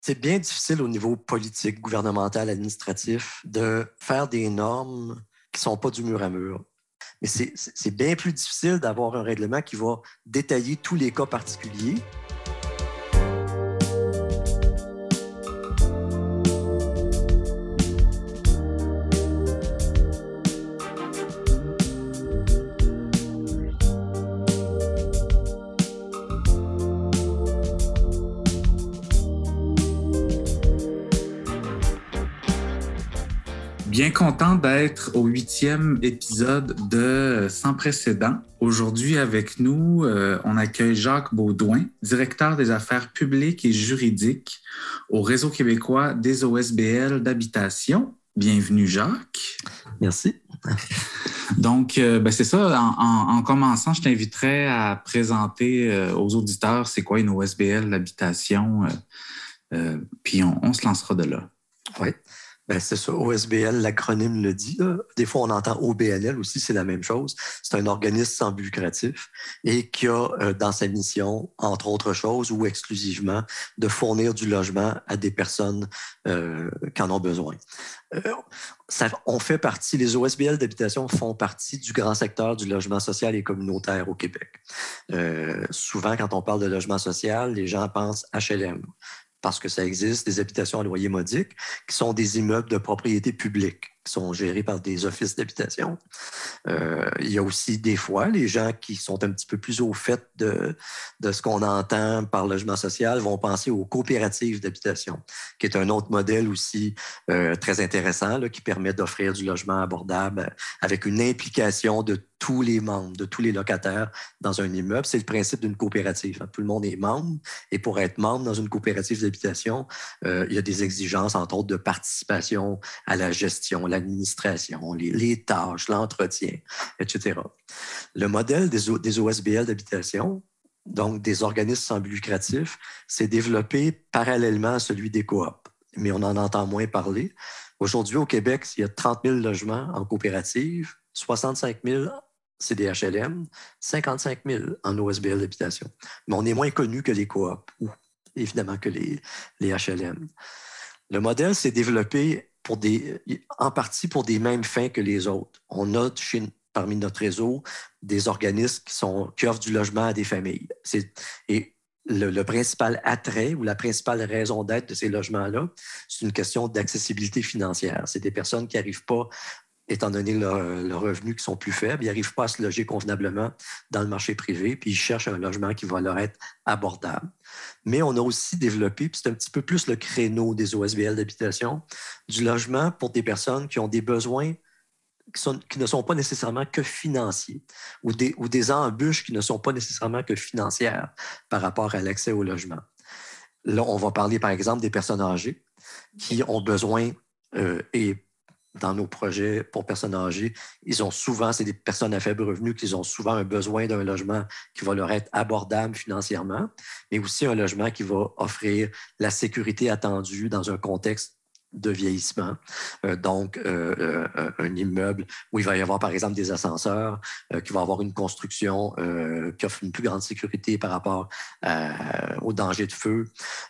c'est bien difficile au niveau politique, gouvernemental, administratif de faire des normes qui ne sont pas du mur à mur. Mais c'est bien plus difficile d'avoir un règlement qui va détailler tous les cas particuliers Bien content d'être au huitième épisode de Sans précédent. Aujourd'hui, avec nous, euh, on accueille Jacques Baudouin, directeur des affaires publiques et juridiques au Réseau québécois des OSBL d'habitation. Bienvenue, Jacques. Merci. Donc, euh, ben, c'est ça. En, commençant, je t'inviterai à présenter euh, aux auditeurs c'est quoi une OSBL d'habitation, puis on, on, se lancera de là. Oui. Ben, c'est ça, OSBL, l'acronyme le dit. Des fois, on entend OBNL aussi, c'est la même chose. C'est un organisme sans but lucratif et qui a euh, dans sa mission, entre autres choses, ou exclusivement, de fournir du logement à des personnes euh, qui en ont besoin. Euh, on fait partie, les OSBL d'habitation font partie du grand secteur du logement social et communautaire au Québec. souvent, quand on parle de logement social, les gens pensent HLM parce que ça existe, des habitations à loyer modique, qui sont des immeubles de propriété publique qui sont gérés par des offices d'habitation. Euh, il y a aussi des fois les gens qui sont un petit peu plus au fait de, de ce qu'on entend par logement social vont penser aux coopératives d'habitation, qui est un autre modèle aussi euh, très intéressant qui permet d'offrir du logement abordable avec une implication de tous les membres, de tous les locataires dans un immeuble. C'est le principe d'une coopérative. Hein. Tout le monde est membre et pour être membre dans une coopérative d'habitation, euh, il y a des exigences, entre autres, de participation à la gestion, l'administration, les, tâches, l'entretien, etc. Le modèle des, OSBL d'habitation, donc des organismes sans but lucratif, s'est développé parallèlement à celui des coops, mais on en entend moins parler. Aujourd'hui, au Québec, il y a 30 000 logements en coopérative, 65 000 c'est des HLM, 55 000 en OSBL d'habitation. Mais on est moins connu que les coops, ou évidemment que les, HLM. Le modèle s'est développé en partie pour des mêmes fins que les autres. On a parmi notre réseau des organismes qui, offrent du logement à des familles. Et le, principal attrait ou la principale raison d'être de ces logements-là, c'est une question d'accessibilité financière. C'est des personnes qui n'arrivent pas étant donné leurs revenus qui sont plus faibles, ils n'arrivent pas à se loger convenablement dans le marché privé, puis ils cherchent un logement qui va leur être abordable. Mais on a aussi développé, puis c'est un petit peu plus le créneau des OSBL d'habitation, du logement pour des personnes qui ont des besoins qui, ne sont pas nécessairement que financiers ou des, embûches qui ne sont pas nécessairement que financières par rapport à l'accès au logement. Là, on va parler par exemple des personnes âgées qui ont besoin euh, et dans nos projets pour personnes âgées, ils ont souvent, c'est des personnes à faible revenu qui ont souvent un besoin d'un logement qui va leur être abordable financièrement, mais aussi un logement qui va offrir la sécurité attendue dans un contexte de vieillissement. Euh, donc, euh, euh, un immeuble où il va y avoir, par exemple, des ascenseurs, qui va avoir une construction qui offre une plus grande sécurité par rapport aux dangers de feu,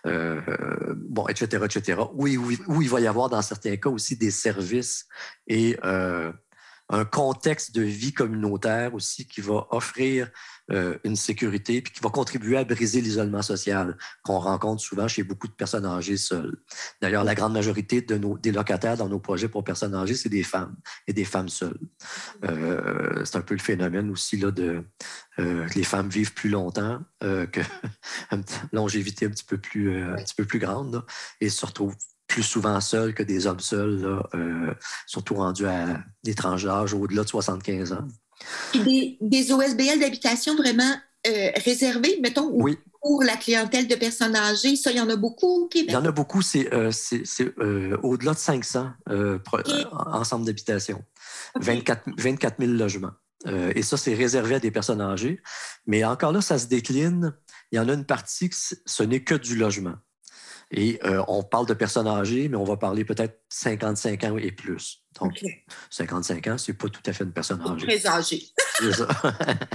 bon, etc., etc. Où, où, il va y avoir, dans certains cas, aussi des services et un contexte de vie communautaire aussi qui va offrir euh, une sécurité puis qui va contribuer à briser l'isolement social qu'on rencontre souvent chez beaucoup de personnes âgées seules. D'ailleurs, la grande majorité des locataires dans nos projets pour personnes âgées, c'est des femmes et des femmes seules. Euh, c'est un peu le phénomène aussi là, de euh, que les femmes vivent plus longtemps, que longévité un petit peu plus, un petit peu plus grande et se retrouvent plus souvent seuls que des hommes seuls, euh, surtout rendus à des tranches d'âge au-delà de 75 ans. des, des OSBL d'habitation vraiment euh, réservés, mettons, pour la clientèle de personnes âgées? Ça, il y en a beaucoup au Québec? Il y en a beaucoup, c'est euh, au-delà de 500 ensemble d'habitations. 24, 24 000 logements. et ça, c'est réservé à des personnes âgées. Mais encore là, ça se décline. Il y en a une partie, que ce n'est que du logement. Et euh, on parle de personnes âgées, mais on va parler peut-être 55 ans et plus. Donc, 55 ans, c'est pas tout à fait une personne âgée. Très âgée. c'est ça.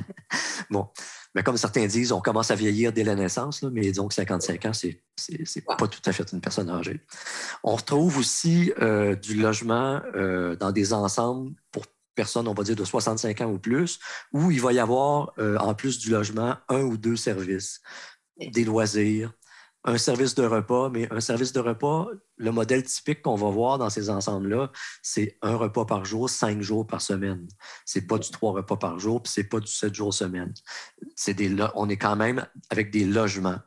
bon. Mais comme certains disent, on commence à vieillir dès la naissance, mais donc 55 ans, c'est n'est pas tout à fait une personne âgée. On retrouve aussi euh, du logement euh, dans des ensembles pour personnes, on va dire, de 65 ans ou plus, où il va y avoir, euh, en plus du logement, un ou deux services. Des loisirs, un service de repas, mais un service de repas, le modèle typique qu'on va voir dans ces ensembles-là, c'est un repas par jour, cinq jours par semaine. C'est pas du trois repas par jour, puis c'est pas du sept jours semaine. C'est des, on est quand même avec des logements,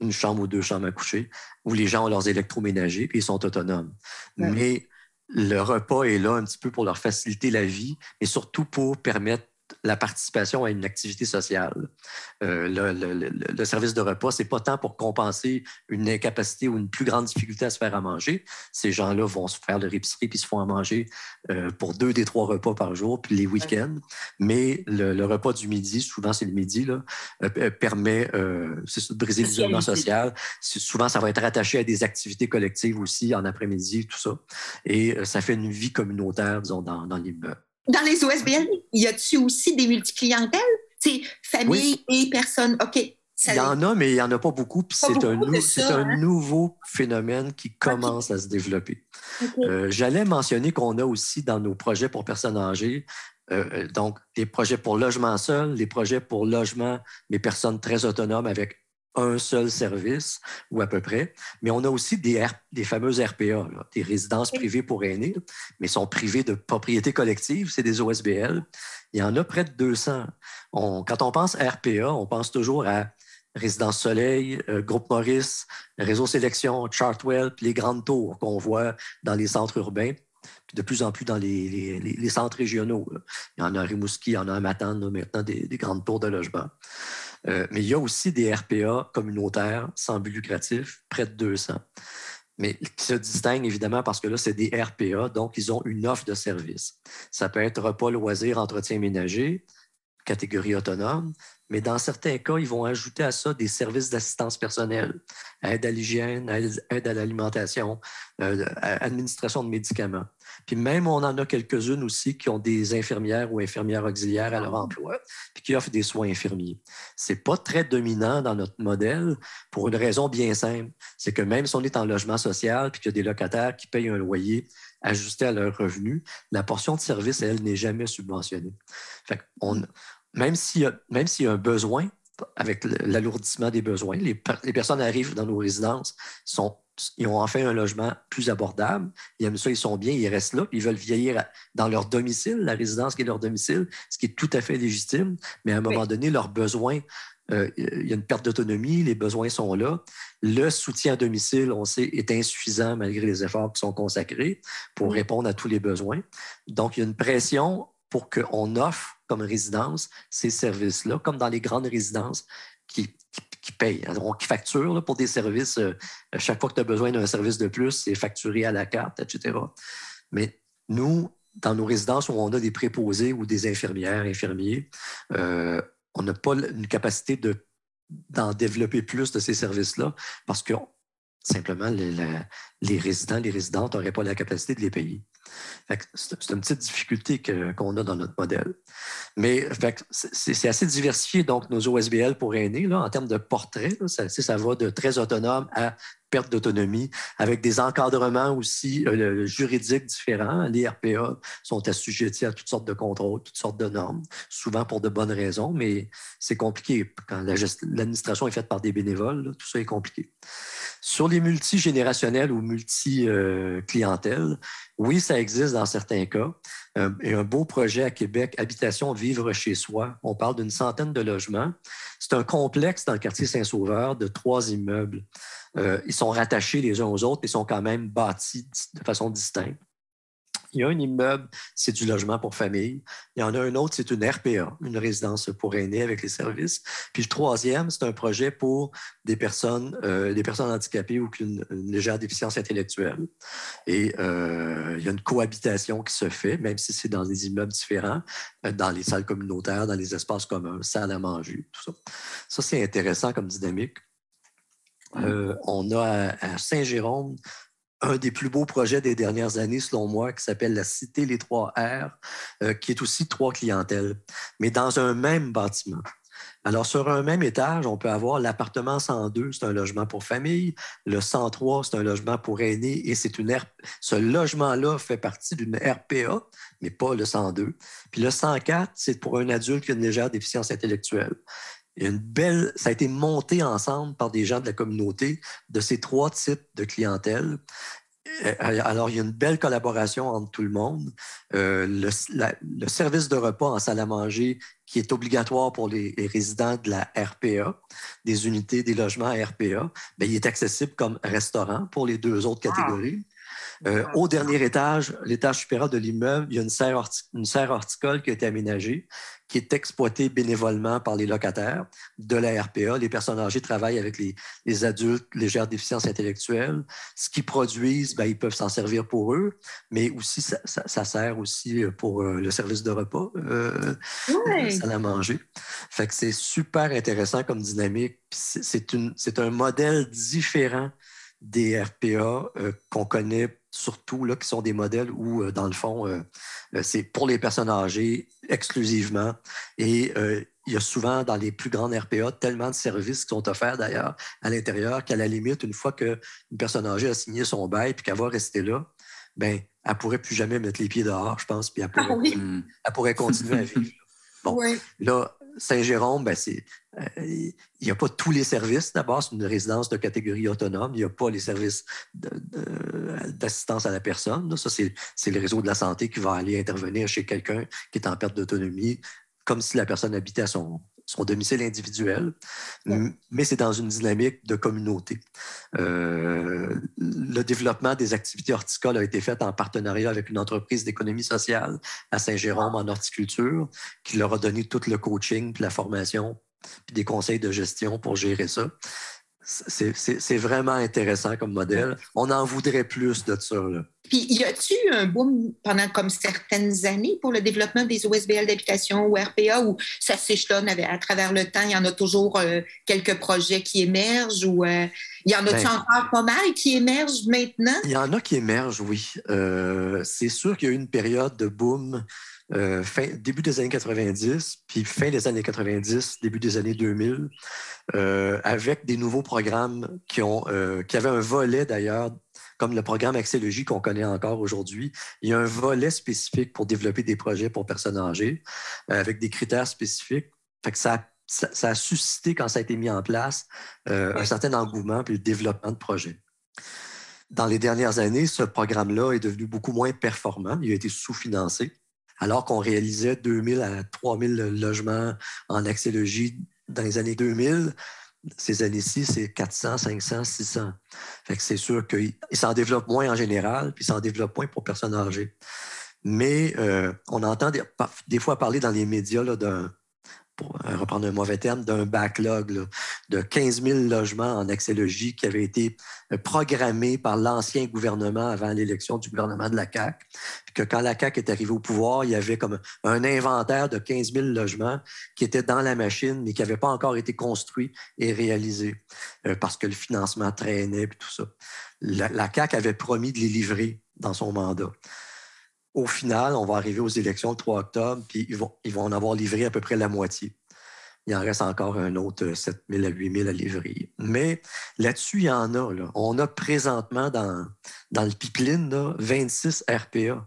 une chambre ou deux chambres à coucher, où les gens ont leurs électroménagers, puis ils sont autonomes. Mais le repas est là un petit peu pour leur faciliter la vie, mais surtout pour permettre la participation à une activité sociale. Euh, le, service de repas, c'est pas tant pour compenser une incapacité ou une plus grande difficulté à se faire à manger. Ces gens-là vont se faire leur épicerie puis se font à manger euh, pour deux des trois repas par jour, puis les week-ends. Mais le, repas du midi, souvent c'est le midi, là, euh, permet de briser l'isolement social. Souvent, ça va être rattaché à des activités collectives aussi en après-midi, tout ça. Et ça fait une vie communautaire, disons, dans, dans l'immeuble. Dans les OSBL, y a-tu aussi des multiclientèles? C'est famille et personnes. OK. il y en a, mais il n'y en a pas beaucoup. c'est un, un hein? nouveau phénomène qui commence à se développer. Euh, j'allais mentionner qu'on a aussi dans nos projets pour personnes âgées, euh, euh, donc des projets pour logement seul, des projets pour logement, mais personnes très autonomes avec un seul service, ou à peu près. Mais on a aussi des, des fameuses RPA, des résidences privées pour aînés, mais sont privées de propriété collective, c'est des OSBL. Il y en a près de 200. quand on pense RPA, on pense toujours à Résidence Soleil, euh, Groupe Maurice, Réseau Sélection, Chartwell, puis les grandes tours qu'on voit dans les centres urbains puis de plus en plus dans les, les, centres régionaux. Il y en a à Rimouski, il y en a à Matane, maintenant des, des, grandes tours de logement. Euh, mais il y a aussi des RPA communautaires sans but lucratif, près de 200. Mais qui se distinguent évidemment parce que là, c'est des RPA, donc ils ont une offre de service. Ça peut être repas, loisirs, entretien ménager, catégorie autonome, mais dans certains cas, ils vont ajouter à ça des services d'assistance personnelle, aide à l'hygiène, aide à l'alimentation, euh, administration de médicaments. Puis même, on en a quelques-unes aussi qui ont des infirmières ou infirmières auxiliaires à leur emploi, puis qui offrent des soins infirmiers. C'est pas très dominant dans notre modèle pour une raison bien simple. C'est que même si on est en logement social, puis qu'il y a des locataires qui payent un loyer ajusté à leurs revenus, la portion de service, elle, n'est jamais subventionnée. Fait on, même s'il y, y, a un besoin, avec l'alourdissement des besoins, les, les, personnes arrivent dans nos résidences, sont, ils ont enfin un logement plus abordable, ils aiment ça, ils sont bien, ils restent là, ils veulent vieillir dans leur domicile, la résidence qui est leur domicile, ce qui est tout à fait légitime, mais à un moment donné, leurs besoins euh, il y a une perte d'autonomie, les besoins sont là. Le soutien à domicile, on sait, est insuffisant malgré les efforts qui sont consacrés pour répondre à tous les besoins. Donc, il y a une pression pour qu'on offre comme résidence ces services-là, comme dans les grandes résidences qui, payent, hein, qui facturent pour des services. Euh, chaque fois que tu as besoin d'un service de plus, c'est facturé à la carte, etc. Mais nous, dans nos résidences où on a des préposés ou des infirmières, infirmiers, euh, on n'a pas une capacité d'en développer plus de ces services-là parce que simplement les, résidents, les résidentes n'auraient pas la capacité de les payer. C'est une petite difficulté qu'on a dans notre modèle. Mais c'est assez diversifié, donc, nos OSBL pour aînés, en termes de portrait. ça, ça, va de très autonome à perte d'autonomie, avec des encadrements aussi euh, juridiques différents. Les RPA sont assujettis à toutes sortes de contrôles, toutes sortes de normes, souvent pour de bonnes raisons, mais c'est compliqué. Quand l'administration est faite par des bénévoles, tout ça est compliqué. Sur les multigénérationnels ou multi-clientèles, oui, ça existe dans certains cas. Euh, et un beau projet à Québec, Habitation Vivre chez soi. On parle d'une centaine de logements. C'est un complexe dans le quartier Saint-Sauveur de trois immeubles. Euh, ils sont rattachés les uns aux autres, mais sont quand même bâtis de façon distincte. Il y a un immeuble, c'est du logement pour famille. Il y en a un autre, c'est une RPA, une résidence pour aînés avec les services. Puis le troisième, c'est un projet pour des personnes, euh, des personnes handicapées ou qui ont une, légère déficience intellectuelle. Et euh, il y a une cohabitation qui se fait, même si c'est dans des immeubles différents, dans les salles communautaires, dans les espaces communs, salles à manger, tout ça. Ça, c'est intéressant comme dynamique. On a à Saint-Jérôme un des plus beaux projets des dernières années, selon moi, qui s'appelle la Cité Les Trois R, euh, qui est aussi trois clientèles, mais dans un même bâtiment. Alors, sur un même étage, on peut avoir l'appartement 102, c'est un logement pour famille. Le 103, c'est un logement pour aînés. Et c'est une ce logement-là fait partie d'une RPA, mais pas le 102. Puis le 104, c'est pour un adulte qui a une légère déficience intellectuelle. Une belle, ça a été monté ensemble par des gens de la communauté de ces trois types de clientèle. Euh, alors, il y a une belle collaboration entre tout le monde. Euh, le, service de repas en salle à manger qui est obligatoire pour les, résidents de la RPA, des unités, des logements RPA, bien, il est accessible comme restaurant pour les deux autres catégories. Euh, au dernier étage, l'étage supérieur de l'immeuble, il y a une serre, une serre horticole qui a été aménagée qui est exploité bénévolement par les locataires de la RPA. Les personnes âgées travaillent avec les, adultes légères déficiences intellectuelles. Ce qu'ils produisent, ben, ils peuvent s'en servir pour eux, mais aussi ça, sert aussi pour euh, le service de repas, euh, ça à manger. Fait que c'est super intéressant comme dynamique. C'est un modèle différent des RPA euh, qu'on connaît surtout, là, qui sont des modèles où, euh, dans le fond, euh, c'est pour les personnes âgées exclusivement. Et il y a souvent, dans les plus grandes RPA, tellement de services qui sont offerts d'ailleurs à l'intérieur qu'à la limite, une fois qu'une personne âgée a signé son bail et qu'elle va rester là, ben, elle ne pourrait plus jamais mettre les pieds dehors, je pense, puis elle pourrait, ah elle pourrait continuer à vivre. Bon, là, Saint-Jérôme, ben, euh, il n'y a pas tous les services. D'abord, c'est une résidence de catégorie autonome. Il n'y a pas les services d'assistance à la personne. Ça, c'est le réseau de la santé qui va aller intervenir chez quelqu'un qui est en perte d'autonomie, comme si la personne habitait à son, son domicile individuel, mais c'est dans une dynamique de communauté. Euh, le développement des activités horticoles a été fait en partenariat avec une entreprise d'économie sociale à Saint-Jérôme en horticulture, qui leur a donné tout le coaching, puis la formation, puis des conseils de gestion pour gérer ça. C'est vraiment intéressant comme modèle. On en voudrait plus de ça. Là. Puis, y a-t-il eu un boom pendant comme certaines années pour le développement des OSBL d'habitation ou RPA où ça s'échelonne à travers le temps? Il y en a toujours euh, quelques projets qui émergent ou euh, il y en a-tu ben, encore pas mal qui émergent maintenant? Il y en a qui émergent, oui. Euh, c'est sûr qu'il y a eu une période de boom euh, fin, début des années 90, puis fin des années 90, début des années 2000, euh, avec des nouveaux programmes qui, ont, euh, qui avaient un volet d'ailleurs, comme le programme Axélogie qu'on connaît encore aujourd'hui. Il y a un volet spécifique pour développer des projets pour personnes âgées, avec des critères spécifiques. Fait que ça, ça, a suscité, quand ça a été mis en place, un certain engouement puis le développement de projets. Dans les dernières années, ce programme-là est devenu beaucoup moins performant. Il a été sous-financé alors qu'on réalisait 2000 à 3000 logements en axélogie dans les années 2000. Ces années-ci, c'est 400, 500, 600. Fait que c'est sûr qu'il s'en développe moins en général, puis il s'en développe moins pour personnes âgées. Mais euh, on entend des, fois parler dans les médias d'un pour euh, reprendre un mauvais terme, d'un backlog de 15 000 logements en axélogie qui avait été euh, programmé par l'ancien gouvernement avant l'élection du gouvernement de la CAQ. que quand la CAQ est arrivée au pouvoir, il y avait comme un inventaire de 15 000 logements qui étaient dans la machine, mais qui n'avaient pas encore été construits et réalisés euh, parce que le financement traînait et tout ça. La, la CAQ avait promis de les livrer dans son mandat. Au final, on va arriver aux élections le 3 octobre, puis ils vont, ils vont en avoir livré à peu près la moitié. Il en reste encore un autre 7 000 à 8 000 à livrer. Mais là-dessus, il y en a. On a présentement dans, dans le pipeline 26 RPA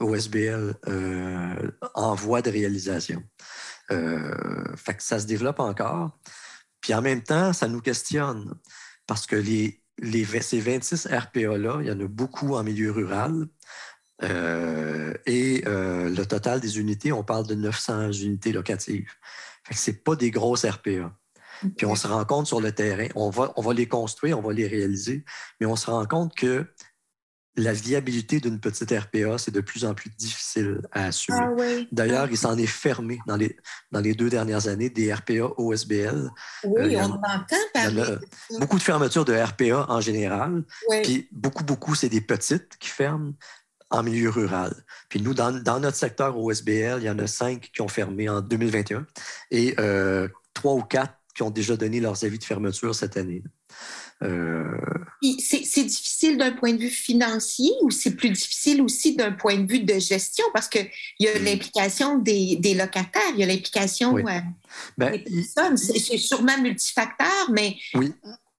OSBL euh, en voie de réalisation. Euh, ça se développe encore. Puis en même temps, ça nous questionne parce que les, les, ces 26 RPA-là, il y en a beaucoup en milieu rural. Euh, et euh, le total des unités, on parle de 900 unités locatives. Ce n'est pas des grosses RPA. Puis on se rend compte sur le terrain, on va, on va les construire, on va les réaliser, mais on se rend compte que la viabilité d'une petite RPA, c'est de plus en plus difficile à assumer. Ah D'ailleurs, il s'en est fermé dans les, dans les deux dernières années des RPA OSBL. Oui, euh, on entend parler. beaucoup de fermetures de RPA en général. Puis beaucoup, beaucoup, c'est des petites qui ferment en milieu rural. Puis nous, dans, notre secteur OSBL, il y en a cinq qui ont fermé en 2021 et euh, trois ou quatre qui ont déjà donné leurs avis de fermeture cette année. c'est difficile d'un point de vue financier ou c'est plus difficile aussi d'un point de vue de gestion? Parce qu'il y a hmm. l'implication des, des, locataires, il y a l'implication ben, des personnes. C'est sûrement multifacteur, mais. Oui.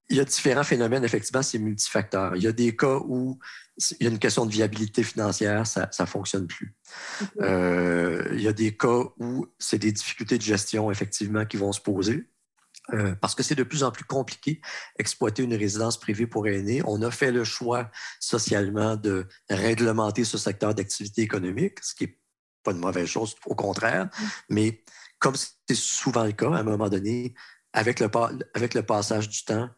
Il y a différents phénomènes, effectivement, c'est multifacteur. Il y a des cas où il y a une question de viabilité financière, ça ne fonctionne plus. Euh, il y a des cas où c'est des difficultés de gestion, effectivement, qui vont se poser. Euh, parce que c'est de plus en plus compliqué exploiter une résidence privée pour aînés. On a fait le choix socialement de réglementer ce secteur d'activité économique, ce qui n'est pas une mauvaise chose, au contraire. Mm. Mais comme c'est souvent le cas, à un moment donné, avec le, avec le passage du temps,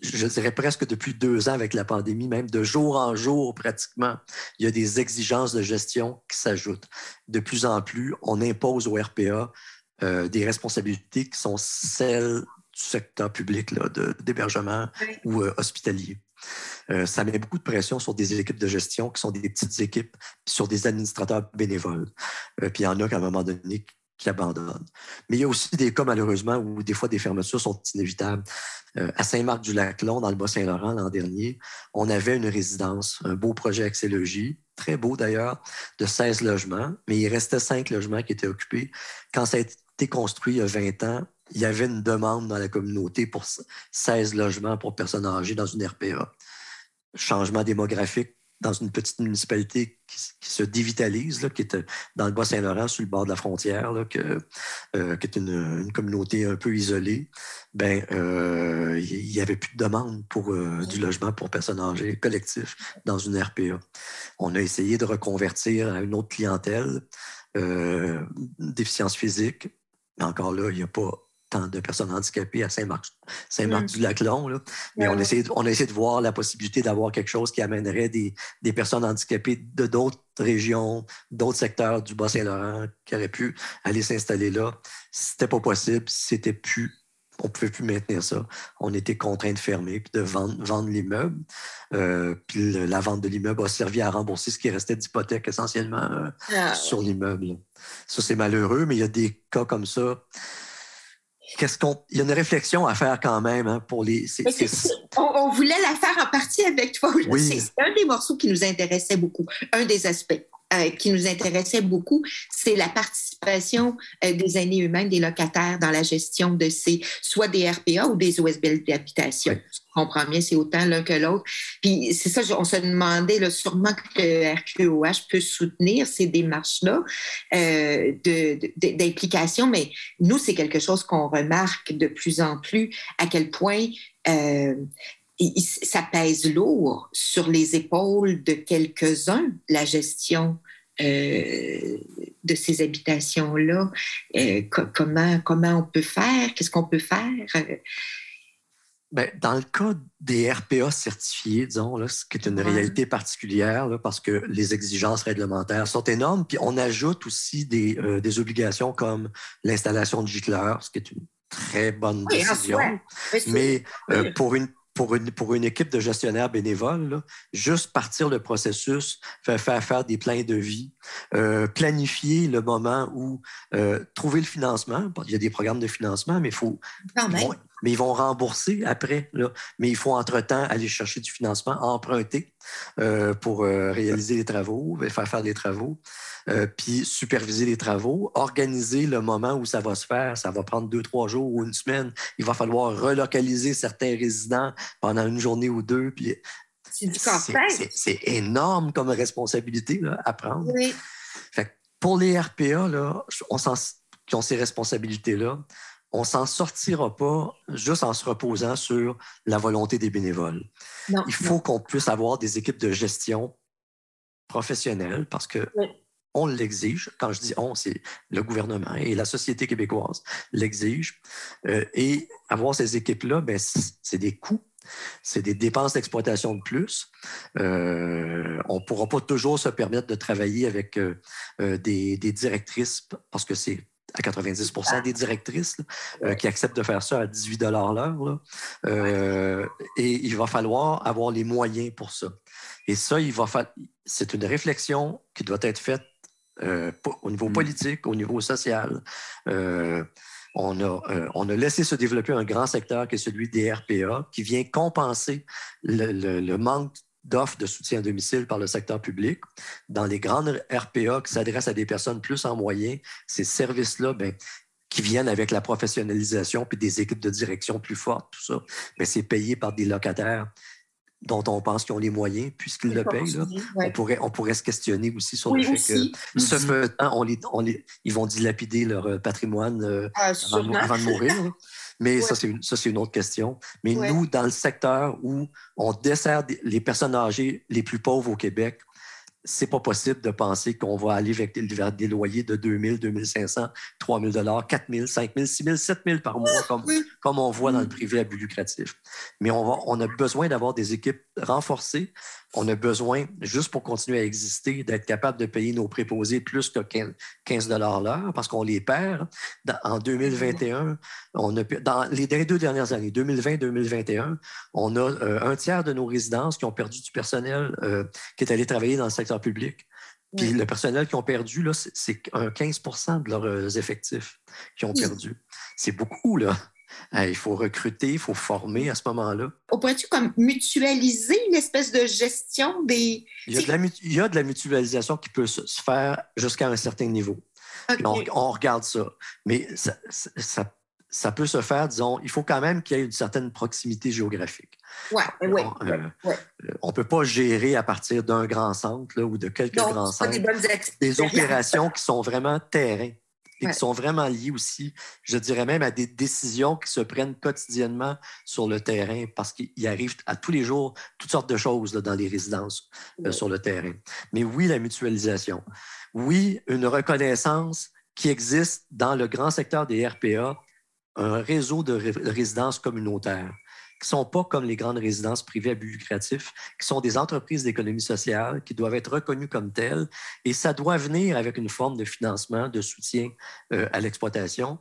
je dirais presque depuis deux ans avec la pandémie, même de jour en jour pratiquement, il y a des exigences de gestion qui s'ajoutent. De plus en plus, on impose au RPA euh, des responsabilités qui sont celles du secteur public d'hébergement ou euh, hospitalier. Euh, ça met beaucoup de pression sur des équipes de gestion qui sont des petites équipes, sur des administrateurs bénévoles. puis il y en a qu'à un moment donné qui abandonnent. Mais il y a aussi des cas, malheureusement, où des fois des fermetures sont inévitables. Euh, à Saint-Marc-du-Lac-Long, dans le Bas-Saint-Laurent, l'an dernier, on avait une résidence, un beau projet Axélogie, très beau d'ailleurs, de 16 logements, mais il restait 5 logements qui étaient occupés. Quand ça a été construit il y a 20 ans, il y avait une demande dans la communauté pour 16 logements pour personnes âgées dans une RPA. Changement démographique dans une petite municipalité qui, se dévitalise, qui est euh, dans le Bas-Saint-Laurent, sur le bord de la frontière, que, euh, qui est une, communauté un peu isolée, ben, euh, il n'y avait plus de demande pour du logement pour personnes âgées collectif dans une RPA. On a essayé de reconvertir à une autre clientèle, déficience physique, mais encore là, il n'y a pas de personnes handicapées à Saint-Marc, du lac long Mais on, essaie, on a essayé de voir la possibilité d'avoir quelque chose qui amènerait des, personnes handicapées de d'autres régions, d'autres secteurs du Bas-Saint-Laurent qui auraient pu aller s'installer là. C'était pas possible, c'était plus on ne pouvait plus maintenir ça. On était contraint de fermer puis de vendre, l'immeuble. Euh, puis la vente de l'immeuble a servi à rembourser ce qui restait d'hypothèque essentiellement euh, ah sur l'immeuble. Ça, c'est malheureux, mais il y a des cas comme ça qu'est-ce qu'on. Il y a une réflexion à faire quand même hein, pour les. On, voulait la faire en partie avec toi. C'est un des morceaux qui nous intéressait beaucoup, un des aspects. Euh, qui nous intéressait beaucoup, c'est la participation euh, des aînés eux-mêmes, des locataires dans la gestion de ces, soit des RPA ou des OSBL d'habitation. Je comprends bien, c'est autant l'un que l'autre. Puis c'est ça, on se demandait là, sûrement que le RQOH peut soutenir ces démarches-là euh, d'implication, mais nous, c'est quelque chose qu'on remarque de plus en plus, à quel point ça pèse lourd sur les épaules de quelques-uns, la gestion euh, de ces habitations-là. Euh, comment, comment on peut faire? Qu'est-ce qu'on peut faire? Bien, dans le cas des RPA certifiés, disons, là, ce qui est une réalité particulière, parce que les exigences réglementaires sont énormes, puis on ajoute aussi des, euh, des obligations comme l'installation de gicleurs, ce qui est une très bonne décision. Mais pour une pour une, pour une équipe de gestionnaires bénévoles, juste partir le processus, faire, faire, des plans de vie, euh, planifier le moment où euh, trouver le financement. Il y a des programmes de financement, mais il faut. Mais ils vont rembourser après. Là. Mais il faut entre-temps aller chercher du financement, emprunter euh, pour réaliser les travaux, faire faire les travaux. Euh, puis superviser les travaux, organiser le moment où ça va se faire. Ça va prendre deux, trois jours ou une semaine. Il va falloir relocaliser certains résidents pendant une journée ou deux. Puis c'est énorme comme responsabilité à prendre. pour les RPA, là, on qui ont ces responsabilités-là, on s'en sortira pas juste en se reposant sur la volonté des bénévoles. Il faut qu'on puisse avoir des équipes de gestion professionnelles parce que on l'exige. Quand je dis on, c'est le gouvernement et la société québécoise l'exige. Euh, et avoir ces équipes-là, ben, c'est des coûts. C'est des dépenses d'exploitation de plus. Euh, on ne pourra pas toujours se permettre de travailler avec euh, des, directrices parce que c'est à 90% des directrices qui acceptent de faire ça à 18 l'heure. et il va falloir avoir les moyens pour ça. Et ça, il va c'est une réflexion qui doit être faite euh, au niveau mm. politique, au niveau social. Euh, on a, on a laissé se développer un grand secteur qui est celui des RPA, qui vient compenser le, manque d'offres de soutien à domicile par le secteur public. Dans les grandes RPA qui s'adressent à des personnes plus en moyen, ces services-là, ben, qui viennent avec la professionnalisation puis des équipes de direction plus fortes, tout ça, mais c'est payé par des locataires dont on pense qu'ils ont les moyens, puisqu'ils le payent. On, pourrait, on pourrait se questionner aussi sur le fait que, ce faisant, on les, ils vont dilapider leur euh, patrimoine euh, ah, avant, de mourir. Mais ça, c'est une, une, autre question. Mais nous, dans le secteur où on dessert les personnes âgées les plus pauvres au Québec, c'est pas possible de penser qu'on va aller vers des loyers de 2 000, 2 500, 3 000 4 000, 5 000, 6 000, 7 000 par mois, comme, comme on voit dans le privé à but lucratif. Mais on, va, on a besoin d'avoir des équipes renforcées on a besoin, juste pour continuer à exister, d'être capable de payer nos préposés plus que 15 l'heure parce qu'on les perd. en 2021, on a, dans les deux dernières années, 2020-2021, on a euh, un tiers de nos résidences qui ont perdu du personnel euh, qui est allé travailler dans le secteur public. Puis le personnel qui ont perdu, c'est 15% de leurs euh, effectifs qui ont perdu. C'est beaucoup, là. Il faut recruter, il faut former à ce moment-là. On pourrait-tu comme mutualiser l'espèce de gestion des... Il y, a de la, mutualisation qui peut se faire jusqu'à un certain niveau. On, regarde ça. Mais ça, peut se faire, disons, il faut quand même qu'il y ait une certaine proximité géographique. Ouais, ouais, euh, on ne peut pas gérer à partir d'un grand centre ou de quelques grands centres des, des opérations qui sont vraiment terrain et qui sont vraiment liés aussi, je dirais même, à des décisions qui se prennent quotidiennement sur le terrain parce qu'il arrive à tous les jours toutes sortes de choses dans les résidences euh, sur le terrain. Mais oui, la mutualisation. Oui, une reconnaissance qui existe dans le grand secteur des RPA, un réseau de résidences communautaires qui ne sont pas comme les grandes résidences privées à but lucratif, qui sont des entreprises d'économie sociale, qui doivent être reconnues comme telles. Et ça doit venir avec une forme de financement, de soutien euh, à l'exploitation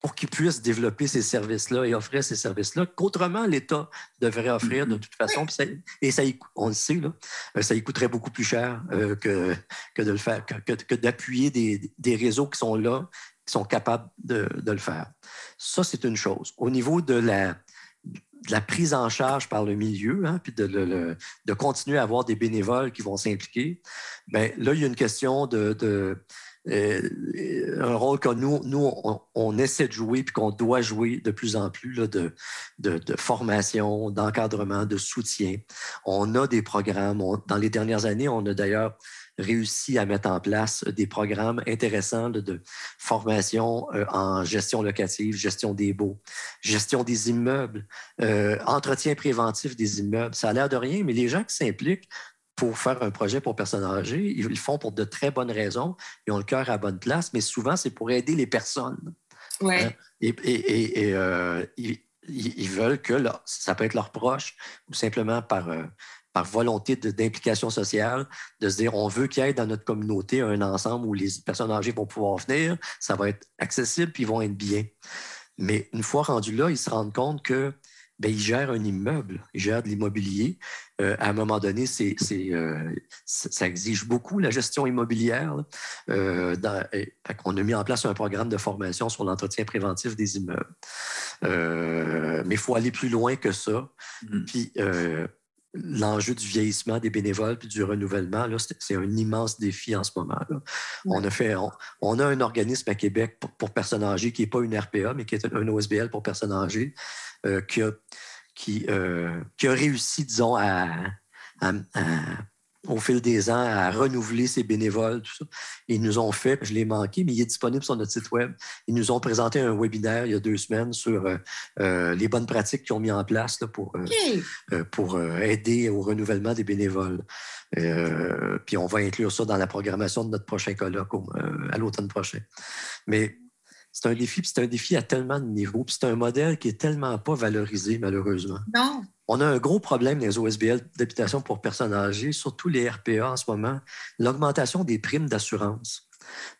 pour qu'ils puissent développer ces services-là et offrir ces services-là qu'autrement l'État devrait offrir de mm-hmm. toute façon. et ça, on le sait, là, euh, ça y coûterait beaucoup plus cher euh, que, que, de le faire, que, d'appuyer des, des, réseaux qui sont là, sont capables de, le faire. Ça, c'est une chose. Au niveau de la, prise en charge par le milieu, hein, puis de, continuer à avoir des bénévoles qui vont s'impliquer, bien, là, il y a une question de, euh, un rôle que nous, nous on, essaie de jouer puis qu'on doit jouer de plus en plus là, de, de, formation, d'encadrement, de soutien. On a des programmes. dans les dernières années, on a d'ailleurs réussi à mettre en place des programmes intéressants de, formation euh, en gestion locative, gestion des baux, gestion des immeubles, euh, entretien préventif des immeubles. Ça a l'air de rien, mais les gens qui s'impliquent pour faire un projet pour personnes âgées, ils le font pour de très bonnes raisons, ils ont le cœur à bonne place, mais souvent, c'est pour aider les personnes. Ouais. Hein. Et, euh, ils, veulent que ça peut être leurs proches ou simplement par, par volonté d'implication sociale, de se dire on veut qu'il y ait dans notre communauté un ensemble où les personnes âgées vont pouvoir venir, ça va être accessible, puis ils vont être bien. Mais une fois rendus là, ils se rendent compte que ben, ils gèrent un immeuble, ils gèrent de l'immobilier. Euh, à un moment donné, c'est, euh, ça exige beaucoup la gestion immobilière. Euh, on a mis en place un programme de formation sur l'entretien préventif des immeubles. mais il faut aller plus loin que ça. Mm. Puis l'enjeu du vieillissement des bénévoles puis du renouvellement, c'est un immense défi en ce moment. On, a fait, on, a un organisme à Québec pour, personnes âgées qui n'est pas une RPA, mais qui est un OSBL pour personnes âgées, euh, qui, a, qui, euh, qui, a, réussi, disons, à au fil des ans à renouveler ses bénévoles, tout ça. Ils nous ont fait, je l'ai manqué, mais il est disponible sur notre site web. Ils nous ont présenté un webinaire il y a deux semaines sur euh, euh, les bonnes pratiques qu'ils ont mis en place là, pour, euh, pour aider au renouvellement des bénévoles. puis on va inclure ça dans la programmation de notre prochain colloque à l'automne prochain. Mais c'est un défi, c'est un défi à tellement de niveaux, puis c'est un modèle qui est tellement pas valorisé, malheureusement. Non. On a un gros problème dans les OSBL d'habitation pour personnes âgées, surtout les RPA en ce moment, l'augmentation des primes d'assurance.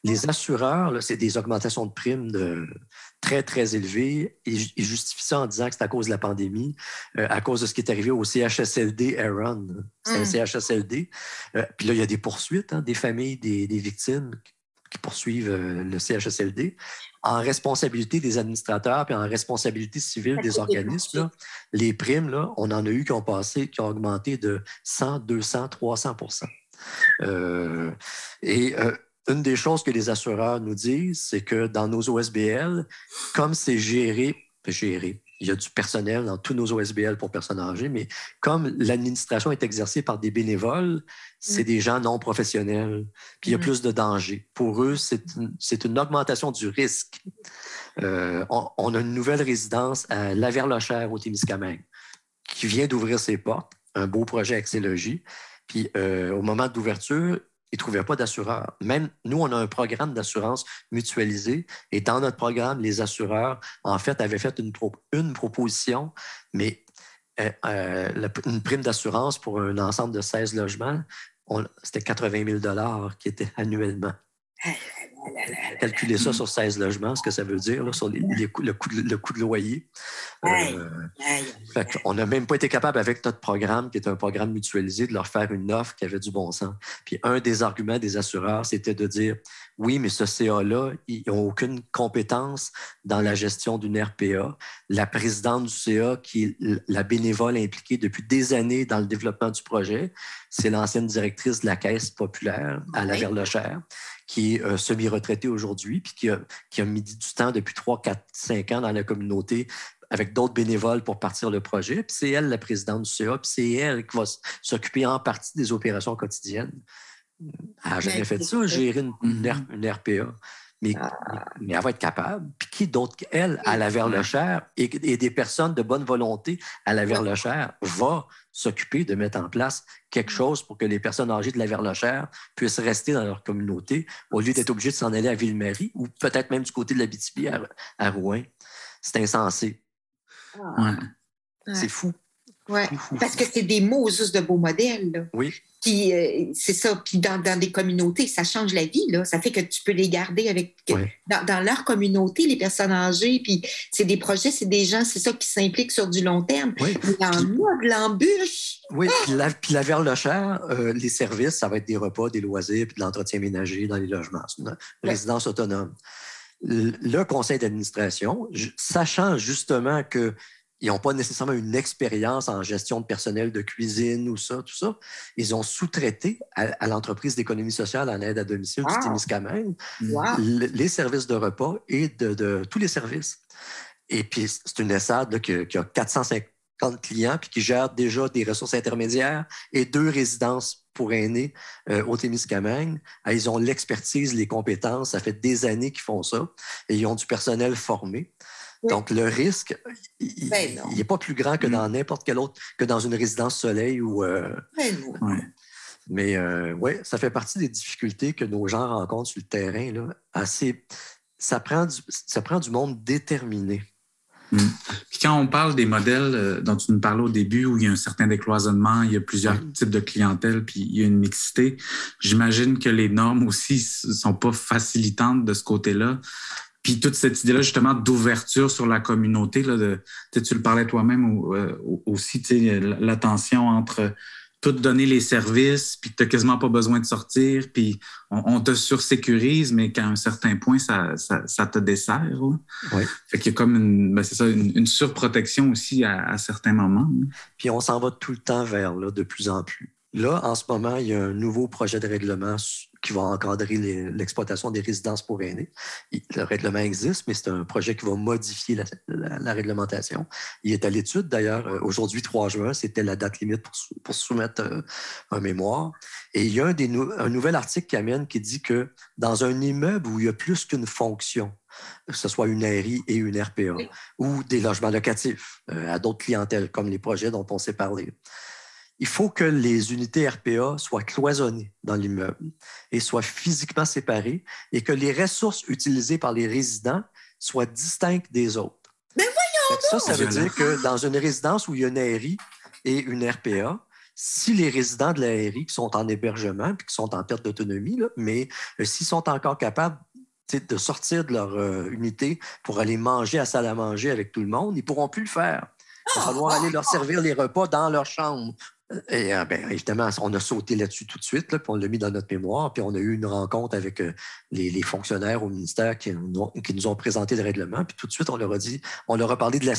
Les assureurs, c'est des augmentations de primes de très, très élevées. Ils, justifient ça en disant que c'est à cause de la pandémie, euh, à cause de ce qui est arrivé au CHSLD Aaron. C'est un mm. CHSLD. Euh, puis là, il y a des poursuites hein, des familles, des, des victimes qui poursuivent le CHSLD, en responsabilité des administrateurs puis en responsabilité civile des organismes, les primes, là, on en a eu qui ont passé, qui ont augmenté de 100, 200, 300% Et une des choses que les assureurs nous disent, c'est que dans nos OSBL, comme c'est géré, géré, il y a du personnel dans tous nos OSBL pour personnes âgées, mais comme l'administration est exercée par des bénévoles, c'est mm. des gens non professionnels, puis il y a mm. plus de danger. Pour eux, c'est une, augmentation du risque. Euh, on, a une nouvelle résidence à Laverlochère au Témiscamingue qui vient d'ouvrir ses portes, un beau projet Axélogie. Puis euh, au moment d'ouverture, ils ne trouvaient pas d'assureur. Même nous, on a un programme d'assurance mutualisé et dans notre programme, les assureurs, en fait, avaient fait une, une proposition, mais euh, euh, une prime d'assurance pour un ensemble de 16 logements, c'était 80 000 qui étaient annuellement. Calculer ça sur 16 logements, ce que ça veut dire, sur le, coût, de, loyer. Euh, on n'a même pas été capable, avec notre programme, qui est un programme mutualisé, de leur faire une offre qui avait du bon sens. Puis un des arguments des assureurs, c'était de dire oui, mais ce CA-là, ils n'ont aucune compétence dans la gestion d'une RPA. La présidente du CA, qui est la bénévole impliquée depuis des années dans le développement du projet, c'est l'ancienne directrice de la Caisse populaire à la Verlochère qui est euh, semi-retraité aujourd'hui, puis qui a, qui a mis du temps depuis 3, 4, 5 ans dans la communauté avec d'autres bénévoles pour partir le projet. Puis c'est elle la présidente du CA, puis c'est elle qui va s'occuper en partie des opérations quotidiennes. Elle n'a jamais fait ça, gérer une, une, RPA. Mais, ah. mais, elle va être capable. Puis qui d'autre qu'elle, à la Verlochère, et, et des personnes de bonne volonté à la Verlochère, va s'occuper de mettre en place quelque mm. chose pour que les personnes âgées de la Verlochère puissent rester dans leur communauté au lieu d'être obligées de s'en aller à Ville-Marie ou peut-être même du côté de la BTB à, Rouen. C'est insensé. Ah. C'est fou. Oui, parce que c'est des mots juste de beaux modèles. Oui. Puis euh, c'est ça. Puis dans, des communautés, ça change la vie. Là. Ça fait que tu peux les garder avec dans, leur communauté, les personnes âgées. Puis c'est des projets, c'est des gens, c'est ça qui s'impliquent sur du long terme. Oui. Il y en a de l'embûche. Oui, puis la, puis la Verlochère, euh, les services, ça va être des repas, des loisirs, puis de l'entretien ménager dans les logements. C'est une résidence autonome. Le conseil d'administration, sachant justement que ils n'ont pas nécessairement une expérience en gestion de personnel de cuisine ou ça, tout ça. Ils ont sous-traité à, l'entreprise d'économie sociale en aide à domicile du Témiscamingue les services de repas et de, tous les services. Et puis, c'est une SAD qui, a 450 clients puis qui gère déjà des ressources intermédiaires et deux résidences pour aînés euh, au Témiscamingue. Ah, ils ont l'expertise, les compétences. Ça fait des années qu'ils font ça. Et ils ont du personnel formé. Donc, le risque, il n'est ben pas plus grand que dans mm. n'importe quel autre, que dans une résidence soleil ou. Euh, ben Mais euh, oui, ça fait partie des difficultés que nos gens rencontrent sur le terrain. Là. Assez, ça, prend du, ça prend du monde déterminé. Mm. Puis quand on parle des modèles euh, dont tu nous parlais au début, où il y a un certain décloisonnement, il y a plusieurs types de clientèle, puis il y a une mixité, j'imagine que les normes aussi ne sont pas facilitantes de ce côté-là. Puis toute cette idée-là, justement, d'ouverture sur la communauté, là, de, tu le parlais toi-même euh, aussi, la tension entre tout donner les services, puis tu n'as quasiment pas besoin de sortir, puis on, te sursécurise, mais qu'à un certain point, ça, ça, te dessert. Oui. Fait qu'il y a comme une, ben c'est ça, une, surprotection aussi à, certains moments. Puis on s'en va tout le temps vers là, de plus en plus. Là, en ce moment, il y a un nouveau projet de règlement qui va encadrer l'exploitation des résidences pour aînés. Le règlement existe, mais c'est un projet qui va modifier la, réglementation. Il est à l'étude, d'ailleurs. Euh, aujourd'hui, 3 juin, c'était la date limite pour, soumettre euh, un mémoire. Et il y a un, nouvel article qui amène qui dit que dans un immeuble où il y a plus qu'une fonction, que ce soit une ARI et une RPA, ou des logements locatifs euh, à d'autres clientèles, comme les projets dont on s'est parlé, il faut que les unités RPA soient cloisonnées dans l'immeuble et soient physiquement séparées et que les ressources utilisées par les résidents soient distinctes des autres. Mais voyons Ça, ça veut dire que dans une résidence où il y a une ARI et une RPA, si les résidents de la ARI qui sont en hébergement et qui sont en perte d'autonomie, mais euh, s'ils sont encore capables de sortir de leur euh, unité pour aller manger à salle à manger avec tout le monde, ils ne pourront plus le faire. Il va falloir aller leur servir les repas dans leur chambre Et euh, ben, évidemment, on a sauté là-dessus tout de suite, puis on l'a mis dans notre mémoire, puis on a eu une rencontre avec euh, les, fonctionnaires au ministère qui nous, ont, présenté le règlement, puis tout de suite, on leur a dit, on leur a parlé de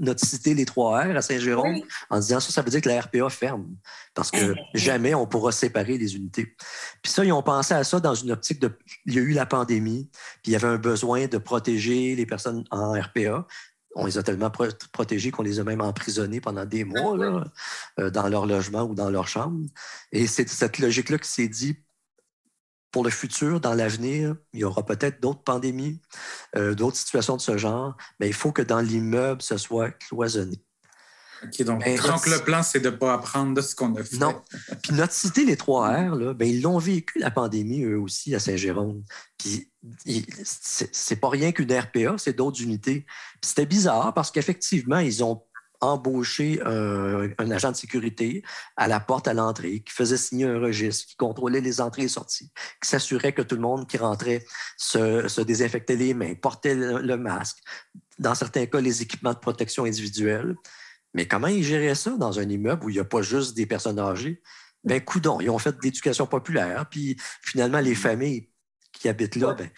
notre, cité, les trois R à Saint-Jérôme, en disant ça, ça veut dire que la RPA ferme, parce que jamais on pourra séparer les unités. Puis ça, ils ont pensé à ça dans une optique de. Il y a eu la pandémie, puis il y avait un besoin de protéger les personnes en RPA on les a tellement protégés qu'on les a même emprisonnés pendant des mois euh, dans leur logement ou dans leur chambre. Et c'est cette logique-là qui s'est dit, pour le futur, dans l'avenir, il y aura peut-être d'autres pandémies, euh, d'autres situations de ce genre, mais il faut que dans l'immeuble, ce soit cloisonné. OK, donc, le plan, c'est de ne pas apprendre de ce qu'on a fait. Non. Puis notre cité, les trois R, là, ben, ils l'ont vécu, la pandémie, eux aussi, à Saint-Jérôme. Puis c'est pas rien qu'une RPA, c'est d'autres unités. Puis c'était bizarre parce qu'effectivement, ils ont embauché un, agent de sécurité à la porte à l'entrée, qui faisait signer un registre, qui contrôlait les entrées et sorties, qui s'assurait que tout le monde qui rentrait se, désinfectait les mains, portait le, masque, dans certains cas, les équipements de protection individuelle. Mais comment ils géraient ça dans un immeuble où il n'y a pas juste des personnes âgées? Ben, coudon, ils ont fait de l'éducation populaire, puis finalement, les familles qui habitent là, ben,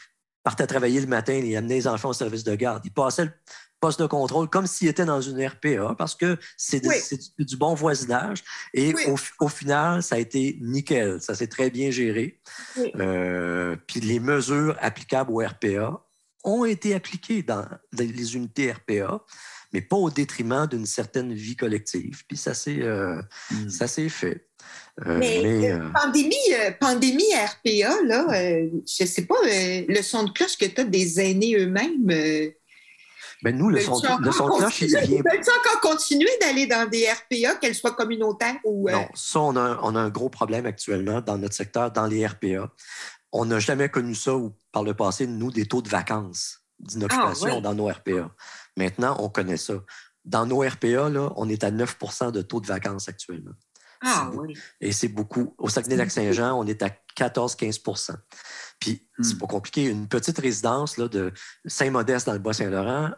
partaient travailler le matin et amenaient les enfants au service de garde. Ils passaient le poste de contrôle comme s'ils étaient dans une RPA parce que c'est du, bon voisinage. Et au, final, ça a été nickel. Ça s'est très bien géré. Euh, puis les mesures applicables au RPA ont été appliquées dans les unités RPA mais pas au détriment d'une certaine vie collective. Puis ça s'est euh, hmm. fait. Euh, mais, euh, pandémie, pandémie RPA, là, je ne sais pas, le son de cloche que tu as des aînés eux-mêmes. Ben nous, le son, le son de cloche, il vient. Peux-tu encore continuer d'aller dans des RPA, qu'elles soient communautaires ou. Non, ça, on a, on a, un gros problème actuellement dans notre secteur, dans les RPA. On n'a jamais connu ça ou par le passé, nous, des taux de vacances d'inoccupation ah, dans nos RPA. Maintenant, on connaît ça. Dans nos RPA, là, on est à 9% de taux de vacances actuellement. Ah oui. Et c'est beaucoup. Au Saguenay-Lac-Saint-Jean, on est à 14-15% Puis, c'est hmm. pas compliqué. Une petite résidence là, de Saint-Modeste dans le Bas-Saint-Laurent,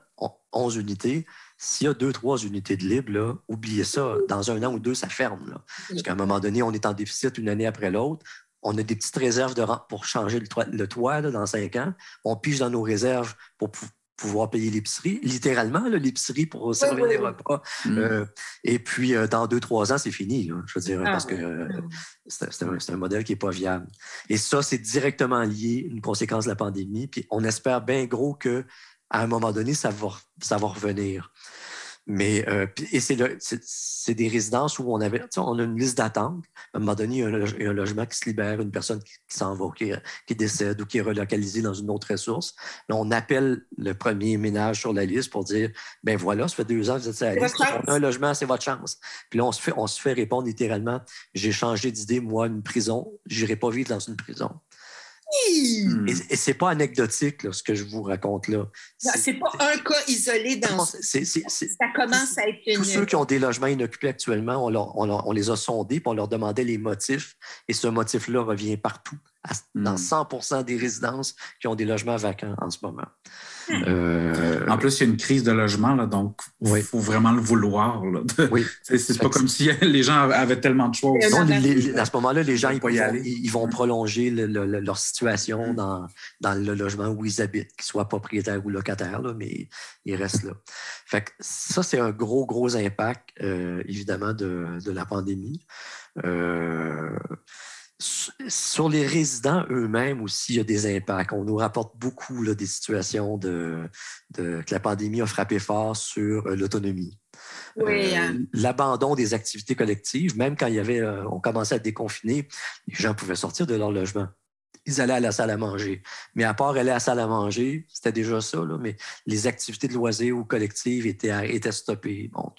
11 unités. S'il y a deux, trois unités de libre, là, oubliez ça. Dans un an ou deux, ça ferme. Là. Parce qu'à un moment donné, on est en déficit une année après l'autre. On a des petites réserves de pour changer le toit, le toit dans cinq ans. On pige dans nos réserves pour, pouvoir payer l'épicerie, littéralement, l'épicerie pour servir les repas. Mm. Euh, et puis, euh, dans deux, trois ans, c'est fini, je veux dire, ah parce que euh, c'est un, modèle qui n'est pas viable. Et ça, c'est directement lié, une conséquence de la pandémie. Puis on espère bien gros qu'à un moment donné, ça va, ça va revenir. Mais euh, et c'est des résidences où on avait, on a une liste d'attente. À un moment donné, il y, a un, logement qui se libère, une personne qui, s'en va, qui, décède ou qui est relocalisée dans une autre ressource. Là, on appelle le premier ménage sur la liste pour dire ben voilà, ça fait deux ans que vous êtes sur la liste, on a un logement, c'est votre chance. Puis là, on se fait, on se fait répondre littéralement j'ai changé d'idée, moi, une prison, j'irai pas vivre dans une prison. Hmm. Et, et c'est pas anecdotique, ce que je vous raconte là. C'est pas un cas isolé dans. ça commence à être une. Tous ceux qui ont des logements inoccupés actuellement, on, les a sondés, puis on leur demandait les motifs, et ce motif-là revient partout, dans 100% hmm. des résidences qui ont des logements vacants en ce moment. Euh, en plus, il y a une crise de logement, là, donc il faut vraiment le vouloir. Oui. C'est pas comme si les gens avaient tellement de choix. à ce moment-là, les gens ils, vont prolonger leur situation mm. dans, dans, le logement où ils habitent, qu'ils soient propriétaires ou locataires, là, mais ils restent là. Fait ça, c'est un gros, gros impact, euh, évidemment, de, de, la pandémie. Euh, sur les résidents eux-mêmes aussi, il y a des impacts. On nous rapporte beaucoup des situations de, que la pandémie a frappé fort sur euh, l'autonomie. Euh, hein. L'abandon des activités collectives, même quand il y avait, euh, on commençait à déconfiner, les gens pouvaient sortir de leur logement. Ils allaient à la salle à manger. Mais à part aller à la salle à manger, c'était déjà ça, mais les activités de loisirs ou collectives étaient, étaient stoppées. Bon,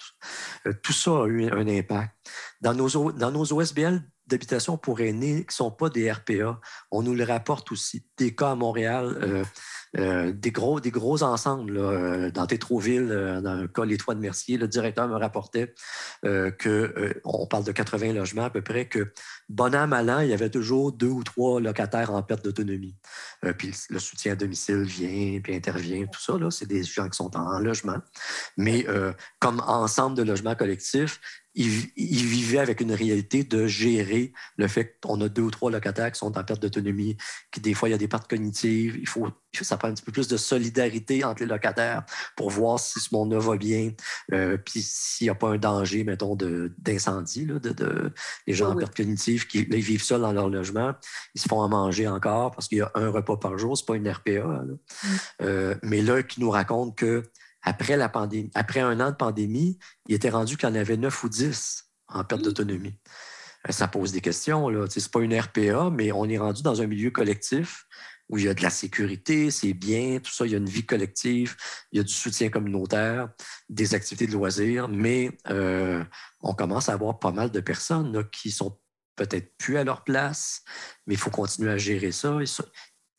tout, ça a eu un impact. Dans nos, dans nos OSBL d'habitation pour aînés qui ne sont pas des RPA. On nous le rapporte aussi. Des cas à Montréal, euh, euh, des, gros, des gros ensembles. Euh, dans Tétroville, dans le cas Les Toits de Mercier, le directeur me rapportait que, on parle de 80 logements à peu près, que bon an, mal an, il y avait toujours deux ou trois locataires en perte d'autonomie. puis le soutien à domicile vient, puis intervient, tout ça. C'est des gens qui sont en logement. Mais comme ensemble de logements collectifs, ils, vivaient avec une réalité de gérer le fait qu'on a deux ou trois locataires qui sont en perte d'autonomie, qui des fois, il y a des pertes cognitives. Il faut, ça prend un petit peu plus de solidarité entre les locataires pour voir si ce monde-là va bien, euh, puis s'il n'y a pas un danger, mettons, d'incendie. De, de, les gens en perte cognitive qui vivent seuls dans leur logement, ils se font à manger encore parce qu'il y a un repas par jour, ce n'est pas une RPA. Mm. Euh, mais là, qui nous raconte que après, la pandémie, après un an de pandémie, il était rendu qu'il en avait 9 ou 10 en perte d'autonomie. Euh, ça pose des questions. Ce n'est pas une RPA, mais on est rendu dans un milieu collectif où il y a de la sécurité, c'est bien, tout ça, il y a une vie collective, il y a du soutien communautaire, des activités de loisirs, mais euh, on commence à avoir pas mal de personnes qui sont peut-être plus à leur place, mais il faut continuer à gérer ça.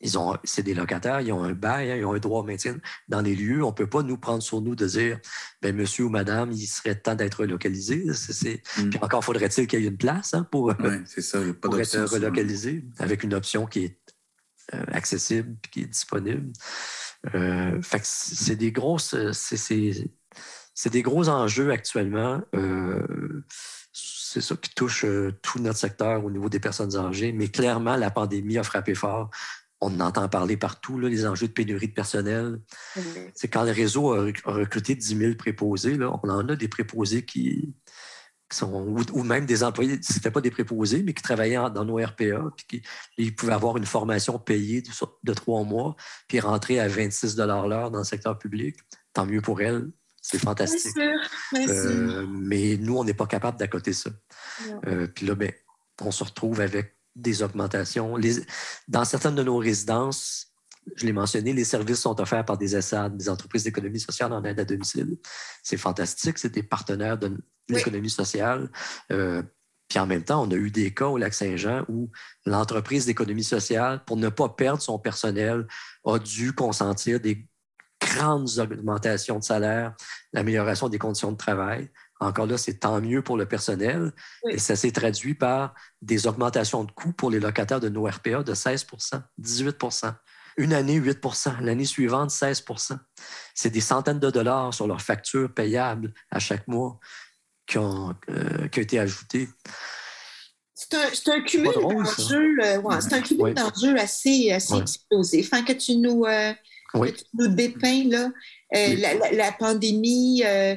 Ils ont, c'est des locataires, ils ont un bail, hein, ils ont un droit au maintien dans les lieux. On ne peut pas nous prendre sur nous de dire, ben, monsieur ou madame, il serait temps d'être relocalisé. C'est, mm. Puis encore faudrait-il qu'il y ait une place hein, pour, ça, être relocalisé avec une option qui est euh, accessible et qui est disponible. Euh, c'est des grosses, c'est, des gros enjeux actuellement. Euh, c'est ça qui touche tout notre secteur au niveau des personnes âgées, mais clairement, la pandémie a frappé fort on entend parler partout, là, les enjeux de pénurie de personnel. C'est quand le réseau a, recruté 10 000 préposés, là, on en a des préposés qui, sont, ou, même des employés, ce n'étaient pas des préposés, mais qui travaillaient dans nos RPA, puis qui ils pouvaient avoir une formation payée de, trois mois, puis rentrer à 26 l'heure dans le secteur public. Tant mieux pour elles. C'est fantastique. Euh, mais nous, on n'est pas capable d'accoter ça. Euh, puis là, ben, on se retrouve avec des augmentations. dans certaines de nos résidences, je l'ai mentionné, les services sont offerts par des ESAD, des entreprises d'économie sociale en aide à domicile. C'est fantastique, c'est des partenaires de l'économie sociale. Euh, puis en même temps, on a eu des cas au Lac-Saint-Jean où l'entreprise d'économie sociale, pour ne pas perdre son personnel, a dû consentir des grandes augmentations de salaire, l'amélioration des conditions de travail. Encore là, c'est tant mieux pour le personnel. Et ça s'est traduit par des augmentations de coûts pour les locataires de nos RPA de 16% 18% Une année, 8% L'année suivante, 16% C'est des centaines de dollars sur leurs factures payables à chaque mois qui ont, euh, été ajoutés. C'est un, cumul d'enjeux euh, assez, assez explosif. que tu nous, euh, dépeins là, la, pandémie, euh,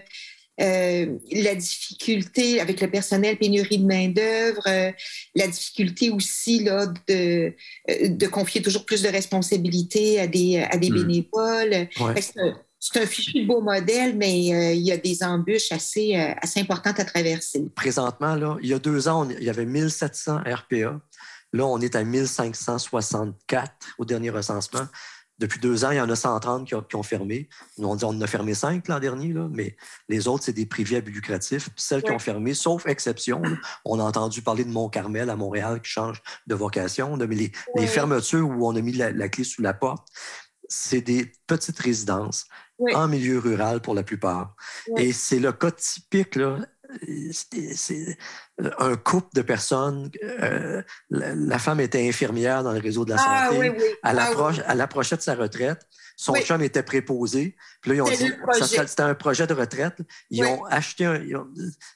la difficulté avec le personnel, pénurie de main-d'œuvre, euh, la difficulté aussi là, de, euh, de confier toujours plus de responsabilités à des, à des hmm. bénévoles. C'est un fichu beau modèle, mais il y a des embûches assez, assez importantes à traverser. Présentement, là, il y a deux ans, il y avait 1700 RPA. Là, on est à 1564 au dernier recensement. Depuis deux ans, il y en a 130 qui ont, fermé. On dit on en a fermé cinq l'an dernier, mais les autres, c'est des privés à but lucratif. celles qui ont fermé, sauf exception, on a entendu parler de Mont-Carmel à Montréal qui change de vocation. Mais les, fermetures où on a mis la, clé sous la porte, c'est des petites résidences en milieu rural pour la plupart. Et c'est le cas typique là, c'est un couple de personnes. Euh, la, femme était infirmière dans le réseau de la ah santé. À ah l'approche de sa retraite, son chum était préposé. Puis là, ils ont dit, c'était un projet de retraite. Ils ont acheté.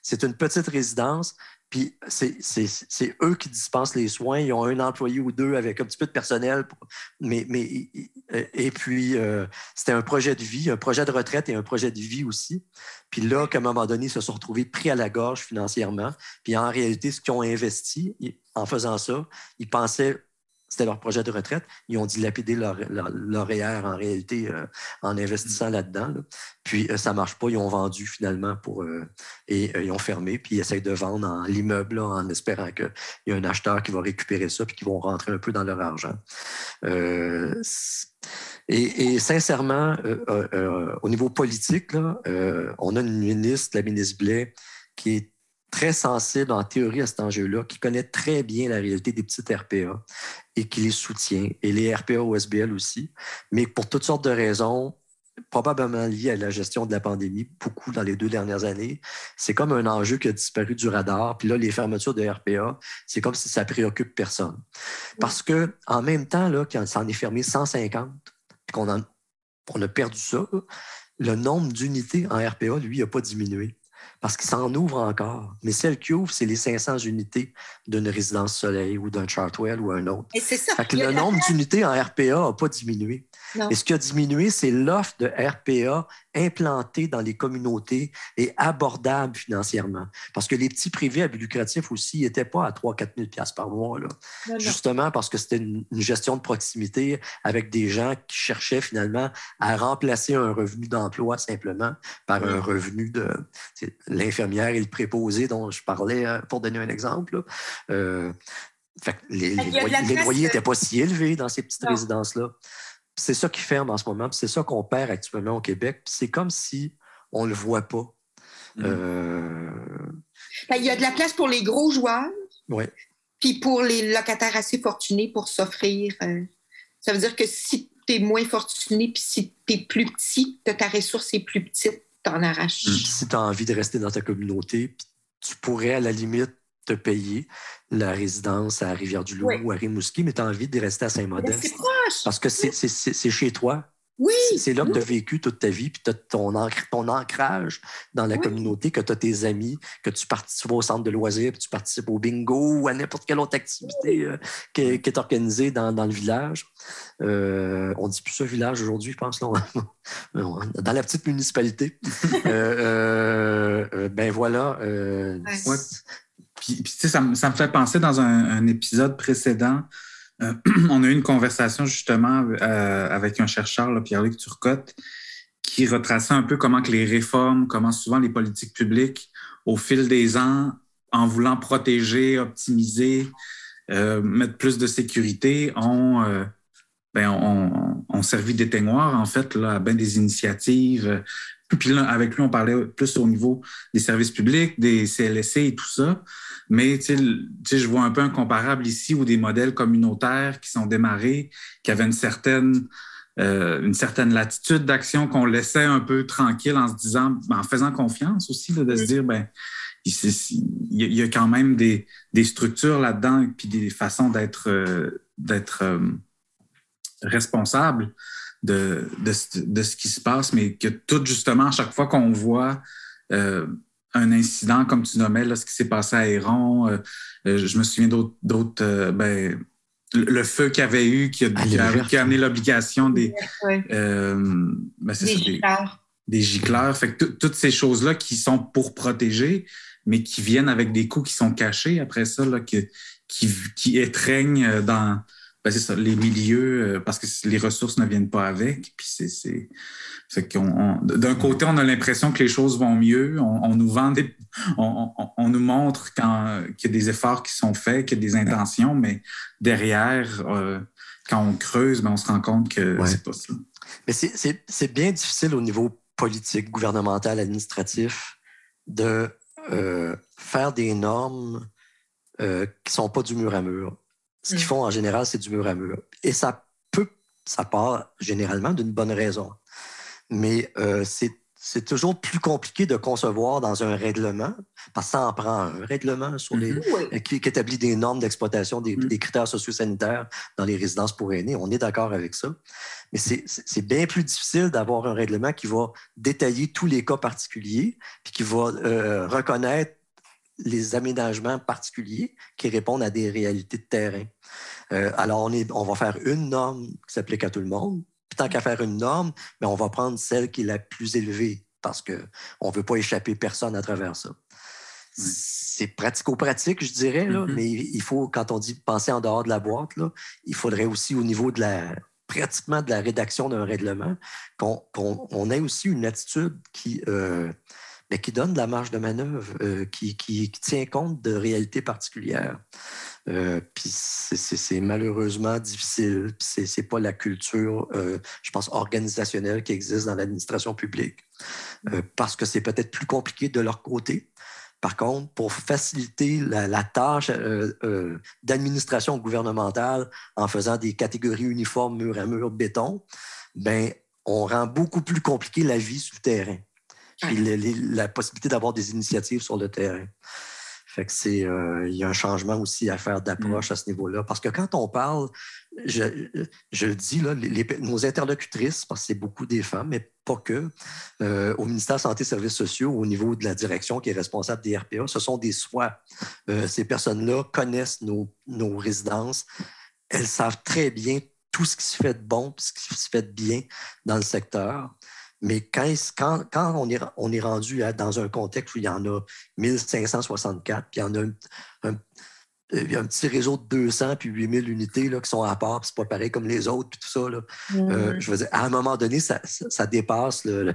C'est une petite résidence. Puis c'est eux qui dispensent les soins. Ils ont un employé ou deux avec un petit peu de personnel. mais, mais, et puis, euh, c'était un projet de vie, un projet de retraite et un projet de vie aussi. Puis là, qu'à un moment donné, ils se sont retrouvés pris à la gorge financièrement. Puis en réalité, ce qu'ils ont investi en faisant ça, ils pensaient c'était leur projet de retraite. Ils ont dilapidé leur, leur, en réalité euh, en investissant là-dedans. Puis euh, ça ne marche pas. Ils ont vendu finalement pour euh, et ils ont fermé. Puis ils essayent de vendre l'immeuble en espérant qu'il y a un acheteur qui va récupérer ça puis qui vont rentrer un peu dans leur argent. Et, sincèrement, au niveau politique, on a une ministre, la ministre Blais, qui est très sensible en théorie à cet enjeu-là, qui connaît très bien la réalité des petites RPA et qui les soutient, et les RPA au SBL aussi, mais pour toutes sortes de raisons, probablement liées à la gestion de la pandémie, beaucoup dans les deux dernières années. C'est comme un enjeu qui a disparu du radar. Puis là, les fermetures de RPA, c'est comme si ça préoccupe personne. Parce que en même temps, là, quand ça en est fermé 150, puis qu'on on a perdu ça, le nombre d'unités en RPA, lui, n'a pas diminué. Parce qu'il s'en ouvre encore. Mais celle qui ouvre, c'est les 500 unités d'une résidence soleil ou d'un Chartwell ou un autre. Et c'est ça. Fait que le nombre d'unités en RPA n'a pas diminué. Et ce qui a diminué, c'est l'offre de RPA implantée dans les communautés et abordable financièrement. Parce que les petits privés à but lucratif aussi n'étaient pas à 3-4 000 par mois. Là. Justement parce que c'était une, gestion de proximité avec des gens qui cherchaient finalement à remplacer un revenu d'emploi simplement par un revenu de l'infirmière et le préposé dont je parlais euh, pour donner un exemple. Euh, les, loyers n'étaient pas si élevés dans ces petites résidences-là. C'est ça qui ferme en ce moment, c'est ça qu'on perd actuellement au Québec. C'est comme si on ne le voit pas. Mm. Euh, ben, il y a de la place pour les gros joueurs. Oui. Puis pour les locataires assez fortunés pour s'offrir. Euh, ça veut dire que si tu es moins fortuné, puis si tu es plus petit, que ta ressource est plus petite, t'en arraches. Mm. Si tu as envie de rester dans ta communauté, tu pourrais à la limite te payer la résidence à Rivière-du-Loup ou à Rimouski, mais tu as envie de rester à Saint-Modeste. Parce que c'est chez toi. Oui. C'est là que tu as vécu toute ta vie, puis tu as ton, ton, ancrage dans la communauté, que tu as tes amis, que tu participes au centre de loisirs, puis tu participes au bingo ou à n'importe quelle autre activité euh, qui, est, organisée dans, le village. Euh, on ne dit plus ça village aujourd'hui, je pense, là, dans la petite municipalité. euh, ben voilà. Puis, ça, me fait penser dans un, épisode précédent, euh, on a eu une conversation justement euh, avec un chercheur, Pierre-Luc Turcotte, qui retraçait un peu comment que les réformes, comment souvent les politiques publiques, au fil des ans, en voulant protéger, optimiser, euh, mettre plus de sécurité, ont, ben, servi d'éteignoir, en fait, à bien des initiatives. Puis là, avec lui, on parlait plus au niveau des services publics, des CLSC et tout ça. Mais je vois un peu un comparable ici où des modèles communautaires qui sont démarrés, qui avaient une certaine, euh, une certaine latitude d'action qu'on laissait un peu tranquille en se disant, ben, en faisant confiance aussi, de se dire, ben, il y, a quand même des, des structures là-dedans puis des façons d'être euh, d'être euh, responsable de, de, de, ce qui se passe, mais que tout justement, à chaque fois qu'on voit un incident, comme tu nommais, là, ce qui s'est passé à Héron. Euh, euh, je me souviens d'autres. Euh, ben, le feu qu'il y avait eu, qui a, qui a, amené l'obligation des. Ben, des gicleurs. Des gicleurs. Fait que toutes ces choses-là qui sont pour protéger, mais qui viennent avec des coûts qui sont cachés après ça, là, qui, qui, qui étreignent dans ben, ça, les milieux, parce que les ressources ne viennent pas avec. Puis c'est d'un côté, on a l'impression que les choses vont mieux. On, nous vend on, nous montre qu'il y a des efforts qui sont faits, qu'il y a des intentions, mais derrière, euh, quand on creuse, ben, on se rend compte que c'est pas ça. Mais c'est bien difficile au niveau politique, gouvernemental, administratif, de euh, faire des normes euh, qui ne sont pas du mur à mur. Ce qu'ils mm. font en général, c'est du mur à mur. Et ça peut, ça part généralement d'une bonne raison mais euh, c'est toujours plus compliqué de concevoir dans un règlement, parce que ça en prend un règlement sur les, mm-hmm. qui, établit des normes d'exploitation, des, mm. des, critères sociosanitaires dans les résidences pour aînés. On est d'accord avec ça. Mais c'est bien plus difficile d'avoir un règlement qui va détailler tous les cas particuliers, puis qui va euh, reconnaître les aménagements particuliers qui répondent à des réalités de terrain. Euh, alors, on, est, on va faire une norme qui s'applique à tout le monde, tant qu'à faire une norme, mais on va prendre celle qui est la plus élevée parce qu'on ne veut pas échapper personne à travers ça. C'est pratico-pratique, je dirais, là, mm-hmm. mais il faut, quand on dit penser en dehors de la boîte, là, il faudrait aussi au niveau de la pratiquement de la rédaction d'un règlement, qu'on ait aussi une attitude qui, euh, mais qui donne de la marge de manœuvre, euh, qui, tient compte de réalités particulières. Euh, puis c'est malheureusement difficile. C'est n'est pas la culture, euh, je pense, organisationnelle qui existe dans l'administration publique, parce que c'est peut-être plus compliqué de leur côté. Par contre, pour faciliter la, tâche d'administration gouvernementale en faisant des catégories uniformes mur à mur béton, ben, on rend beaucoup plus compliqué la vie sur Puis la possibilité d'avoir des initiatives sur le terrain. Fait que c'est, il y a un changement aussi à faire d'approche mm. à ce niveau-là. Parce que quand on parle, je, le dis, là, nos interlocutrices, parce que c'est beaucoup des femmes, mais pas que, au ministère Santé et Services sociaux, au niveau de la direction qui est responsable des RPA, ce sont des soins. ces personnes-là connaissent nos, nos résidences. Elles savent très bien tout ce qui se fait de bon, ce qui se fait de bien dans le secteur. Mais quand, quand, on, est, on est rendu dans un contexte où il y en a 1564, puis il y en a un, petit réseau de 200 puis 8000 unités là, qui sont à part, puis c'est pas pareil comme les autres, puis tout ça. Là. Euh, je veux dire, à un moment donné, ça, dépasse le,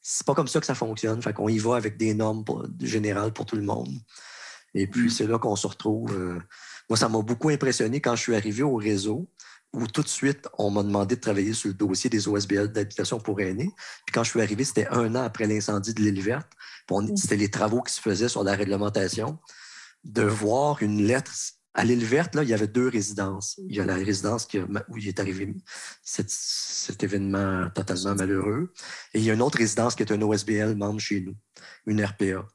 c'est pas comme ça que ça fonctionne. Fait qu'on y va avec des normes générales pour tout le monde. Et puis, mm. c'est là qu'on se retrouve. Euh, moi, ça m'a beaucoup impressionné quand je suis arrivé au réseau où tout de suite, on m'a demandé de travailler sur le dossier des OSBL d'habitation pour aînés. Puis quand je suis arrivé, c'était un an après l'incendie de l'île verte. Mm. C'était les travaux qui se faisaient sur la réglementation. De voir une lettre. À l'île verte, là, il y avait deux résidences. Il y a la résidence qui où il est arrivé cet, événement totalement malheureux. Et il y a une autre résidence qui est un OSBL membre chez nous, une RPA.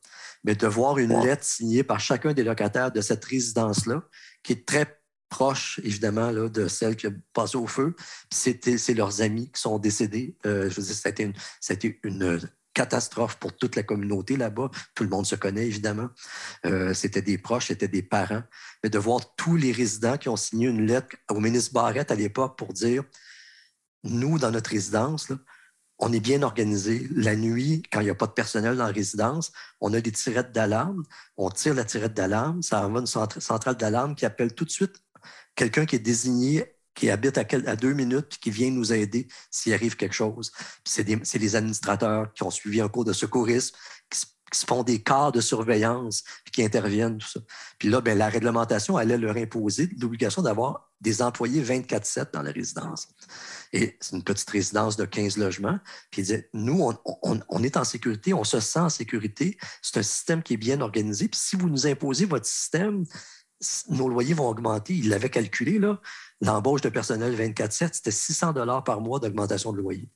Mais de voir une lettre signée par chacun des locataires de cette résidence-là, qui est très proche, évidemment, là, de celle qui a passé au feu. C'est leurs amis qui sont décédés. Euh, je veux dire, c'était une, une catastrophe pour toute la communauté là-bas. Tout le monde se connaît, évidemment. Euh, c'était des proches, c'était des parents. Mais de voir tous les résidents qui ont signé une lettre au ministre Barrette à l'époque pour dire nous, dans notre résidence, on est bien organisé. La nuit, quand il n'y a pas de personnel dans la résidence, on a des tirettes d'alarme. On tire la tirette d'alarme. Ça envoie une centrale d'alarme qui appelle tout de suite quelqu'un qui est désigné, qui habite à, deux minutes, qui vient nous aider s'il arrive quelque chose. C'est les administrateurs qui ont suivi un cours de secourisme, qui, se font des cas de surveillance, puis qui interviennent, tout ça. Puis là, ben, la réglementation allait leur imposer l'obligation d'avoir des employés 24-7 dans la résidence. Et c'est une petite résidence de 15 logements. Puis il disait, nous, on, est en sécurité, on se sent en sécurité. C'est un système qui est bien organisé. Puis si vous nous imposez votre système, nos loyers vont augmenter. Il l'avait calculé, là. L'embauche de personnel 24-7, c'était 600 dollars par mois d'augmentation de loyer.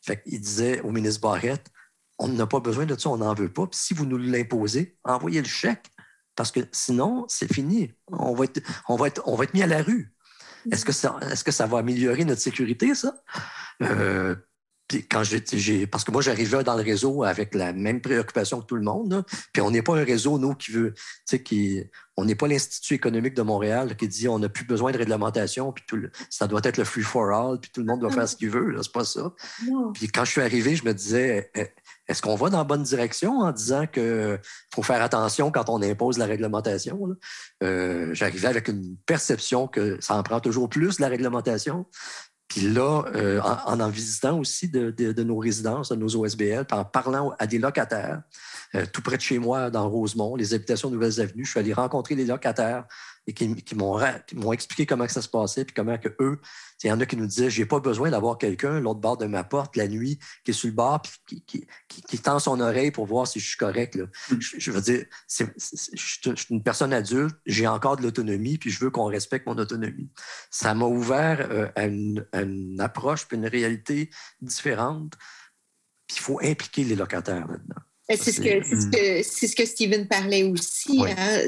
Fait il disait au ministre Barrette, on n'a pas besoin de ça, on n'en veut pas. Puis si vous nous l'imposez, envoyez le chèque, parce que sinon, c'est fini. On va être, on va être, on va être mis à la rue. Est-ce que, ça, est-ce que ça va améliorer notre sécurité, ça? Euh, quand j'ai, parce que moi, j'arrivais dans le réseau avec la même préoccupation que tout le monde. Puis on n'est pas un réseau, nous, qui veut, tu sais, qui, on n'est pas l'Institut économique de Montréal qui dit on n'a plus besoin de réglementation, puis tout ça doit être le free for all, puis tout le monde doit faire ce qu'il veut. C'est pas ça. Puis quand je suis arrivé, je me disais, eh, est-ce qu'on va dans la bonne direction en disant qu'il faut faire attention quand on impose la réglementation? Euh, j'arrivais avec une perception que ça en prend toujours plus, la réglementation. Puis là, euh, en, en visitant aussi de, nos résidences, de nos OSBL, en parlant à des locataires, euh, tout près de chez moi, dans Rosemont, les habitations Nouvelles Avenues, je suis allé rencontrer les locataires et qui, m'ont expliqué comment ça se passait, puis comment que eux, il y en a qui nous disaient, j'ai pas besoin d'avoir quelqu'un l'autre bord de ma porte la nuit qui est sur le bord, puis qui, qui, tend son oreille pour voir si je suis correct. Là. Mm. Je, veux dire, je suis une personne adulte, j'ai encore de l'autonomie, puis je veux qu'on respecte mon autonomie. Ça m'a ouvert euh, à, une, approche, puis une réalité différente. Puis il faut impliquer les locataires maintenant. C'est ce, que, ce, que, ce que Steven parlait aussi. Hein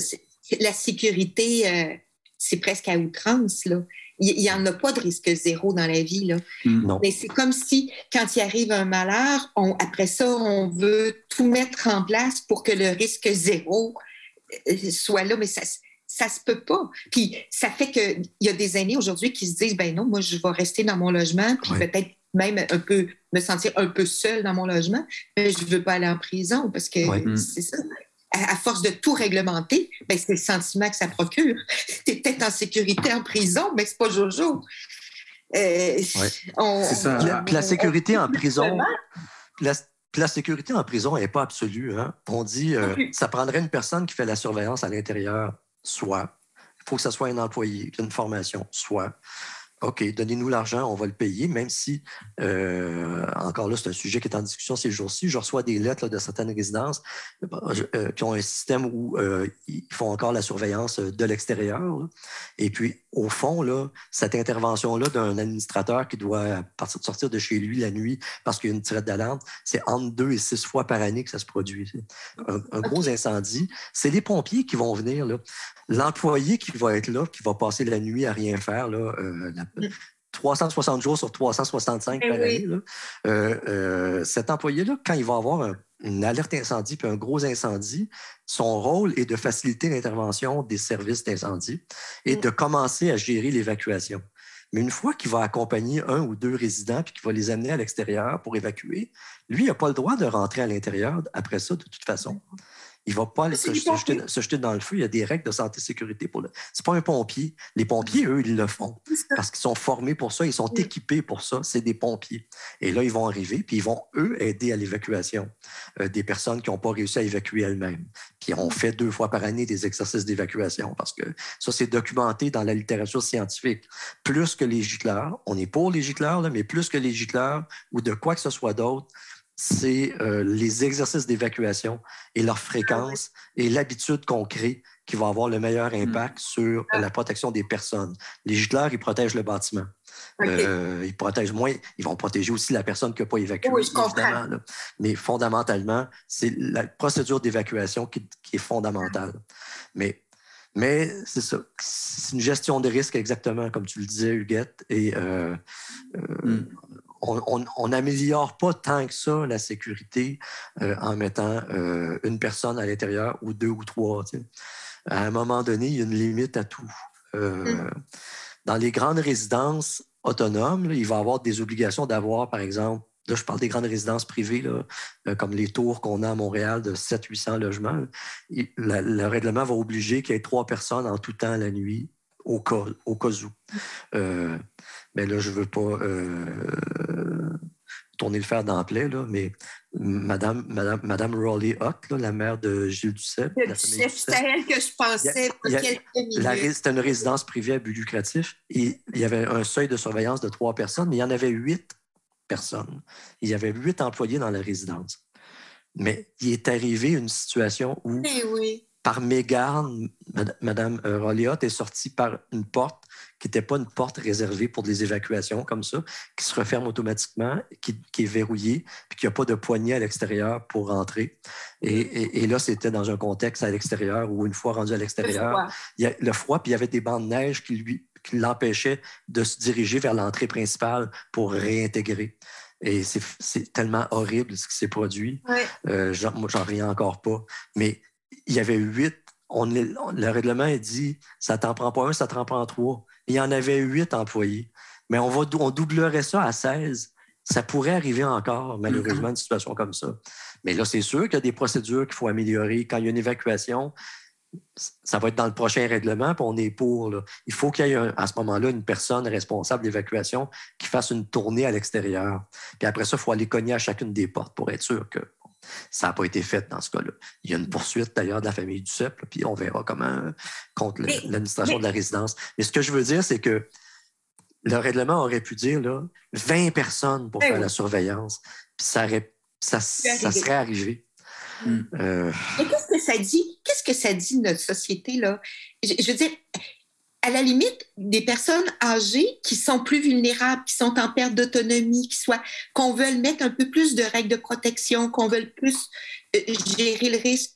la sécurité, euh, c'est presque à outrance. Là. Il n'y en a pas de risque zéro dans la vie. Là. Mm. Mais c'est comme si, quand il arrive un malheur, après ça, on veut tout mettre en place pour que le risque zéro euh, soit là. Mais ça ça se peut pas. Puis ça fait qu'il y a des aînés aujourd'hui qui se disent, ben non, moi, je vais rester dans mon logement, puis peut-être même un peu me sentir un peu seul dans mon logement, mais je ne veux pas aller en prison parce que c'est ça à, force de tout réglementer, ben, c'est le sentiment que ça procure. Tu es peut-être en sécurité en prison, mais c'est pas Jojo. Euh, ça. la, sécurité en prison. La, sécurité en prison n'est pas absolue. Hein. On dit euh, ça prendrait une personne qui fait la surveillance à l'intérieur, soit. Il faut que ce soit un employé une formation, soit. OK, donnez-nous l'argent, on va le payer, même si, euh, encore là, c'est un sujet qui est en discussion ces jours-ci. Je reçois des lettres de certaines résidences euh, qui ont un système où euh, ils font encore la surveillance de l'extérieur. Et puis, au fond, là, cette intervention-là d'un administrateur qui doit sortir de chez lui la nuit parce qu'il y a une tirette d'alarme, c'est entre deux et six fois par année que ça se produit. Un, gros incendie, c'est les pompiers qui vont venir. L'employé qui va être là, qui va passer la nuit à rien faire, là, 360 mm. jours sur 365 eh par année. Euh, euh, cet employé-là, quand il va avoir une alerte incendie puis un gros incendie, son rôle est de faciliter l'intervention des services d'incendie et mm. de commencer à gérer l'évacuation. Mais une fois qu'il va accompagner un ou deux résidents puis qu'il va les amener à l'extérieur pour évacuer, lui, il n'a pas le droit de rentrer à l'intérieur après ça, de toute façon. Il ne va pas se, jeter, dans le feu. Il y a des règles de santé et sécurité pour le. C'est pas un pompier. Les pompiers, eux, ils le font parce qu'ils sont formés pour ça, ils sont équipés pour ça. C'est des pompiers. Et là, ils vont arriver, puis ils vont, eux, aider à l'évacuation euh, des personnes qui n'ont pas réussi à évacuer elles-mêmes. Puis on fait deux fois par année des exercices d'évacuation parce que ça, c'est documenté dans la littérature scientifique. Plus que les gicleurs, on est pour les gicleurs, mais plus que les gicleurs ou de quoi que ce soit d'autre, c'est euh, les exercices d'évacuation et leur fréquence et l'habitude qu'on crée qui va avoir le meilleur mm. impact sur ah. la protection des personnes. Les gicleurs, ils protègent le bâtiment. Euh, ils protègent moins, ils vont protéger aussi la personne qui n'a pas évacué, oui, évidemment. Mais fondamentalement, c'est la procédure d'évacuation qui, est fondamentale. Mais, mais c'est ça. C'est une gestion de risque exactement comme tu le disais, Huguette. Et euh, mm on n'améliore pas tant que ça la sécurité euh, en mettant euh, une personne à l'intérieur ou deux ou trois. À un moment donné, il y a une limite à tout. Euh, mm. Dans les grandes résidences autonomes, il va y avoir des obligations d'avoir, par exemple, là, je parle des grandes résidences privées, comme les tours qu'on a à Montréal de 700-800 logements. le règlement va obliger qu'il y ait trois personnes en tout temps la nuit au cas, au cas où. Euh, mais là, je ne veux pas euh, tourner le fer d'emplai, là, mais Madame, Madame, Madame Raleigh Hutt, la mère de Gilles Duceppe. C'est à elle que je pensais C'était une résidence privée à but lucratif. Et il y avait un seuil de surveillance de trois personnes, mais il y en avait huit personnes. Il y avait huit employés dans la résidence. Mais il est arrivé une situation où eh oui par mégarde, Mme euh, Rolliot est sortie par une porte qui n'était pas une porte réservée pour des évacuations comme ça, qui se referme automatiquement, qui, est verrouillée, puis qu'il n'y a pas de poignée à l'extérieur pour rentrer. Et, là, c'était dans un contexte à l'extérieur où, une fois rendu à l'extérieur, il y a le froid, puis il y avait des bancs de neige qui lui qui l'empêchaient de se diriger vers l'entrée principale pour réintégrer. Et c'est tellement horrible ce qui s'est produit. Euh, moi, j'en reviens encore pas. Mais il y avait huit. On, le règlement a dit ça t'en prend pas un, ça t'en prend trois. Il y en avait huit employés. Mais on, va, on doublerait ça à 16. Ça pourrait arriver encore, malheureusement, une situation comme ça. Mais là, c'est sûr qu'il y a des procédures qu'il faut améliorer. Quand il y a une évacuation, ça va être dans le prochain règlement, puis on est pour. Il faut qu'il y ait à ce moment-là une personne responsable d'évacuation qui fasse une tournée à l'extérieur. Puis après ça, il faut aller cogner à chacune des portes pour être sûr que ça n'a pas été fait dans ce cas-là. Il y a une poursuite d'ailleurs de la famille du CEP, puis on verra comment contre l'administration de la résidence. Mais ce que je veux dire, c'est que le règlement aurait pu dire là, 20 personnes pour eh faire la surveillance, puis ça, ça, serait arrivé. Hmm. Euh, Mais qu'est-ce que ça dit? Qu'est-ce que ça dit de notre société, là? je veux dire, à la limite, des personnes âgées qui sont plus vulnérables, qui sont en perte d'autonomie, qui soient, qu'on veut mettre un peu plus de règles de protection, qu'on veut plus euh, gérer le risque.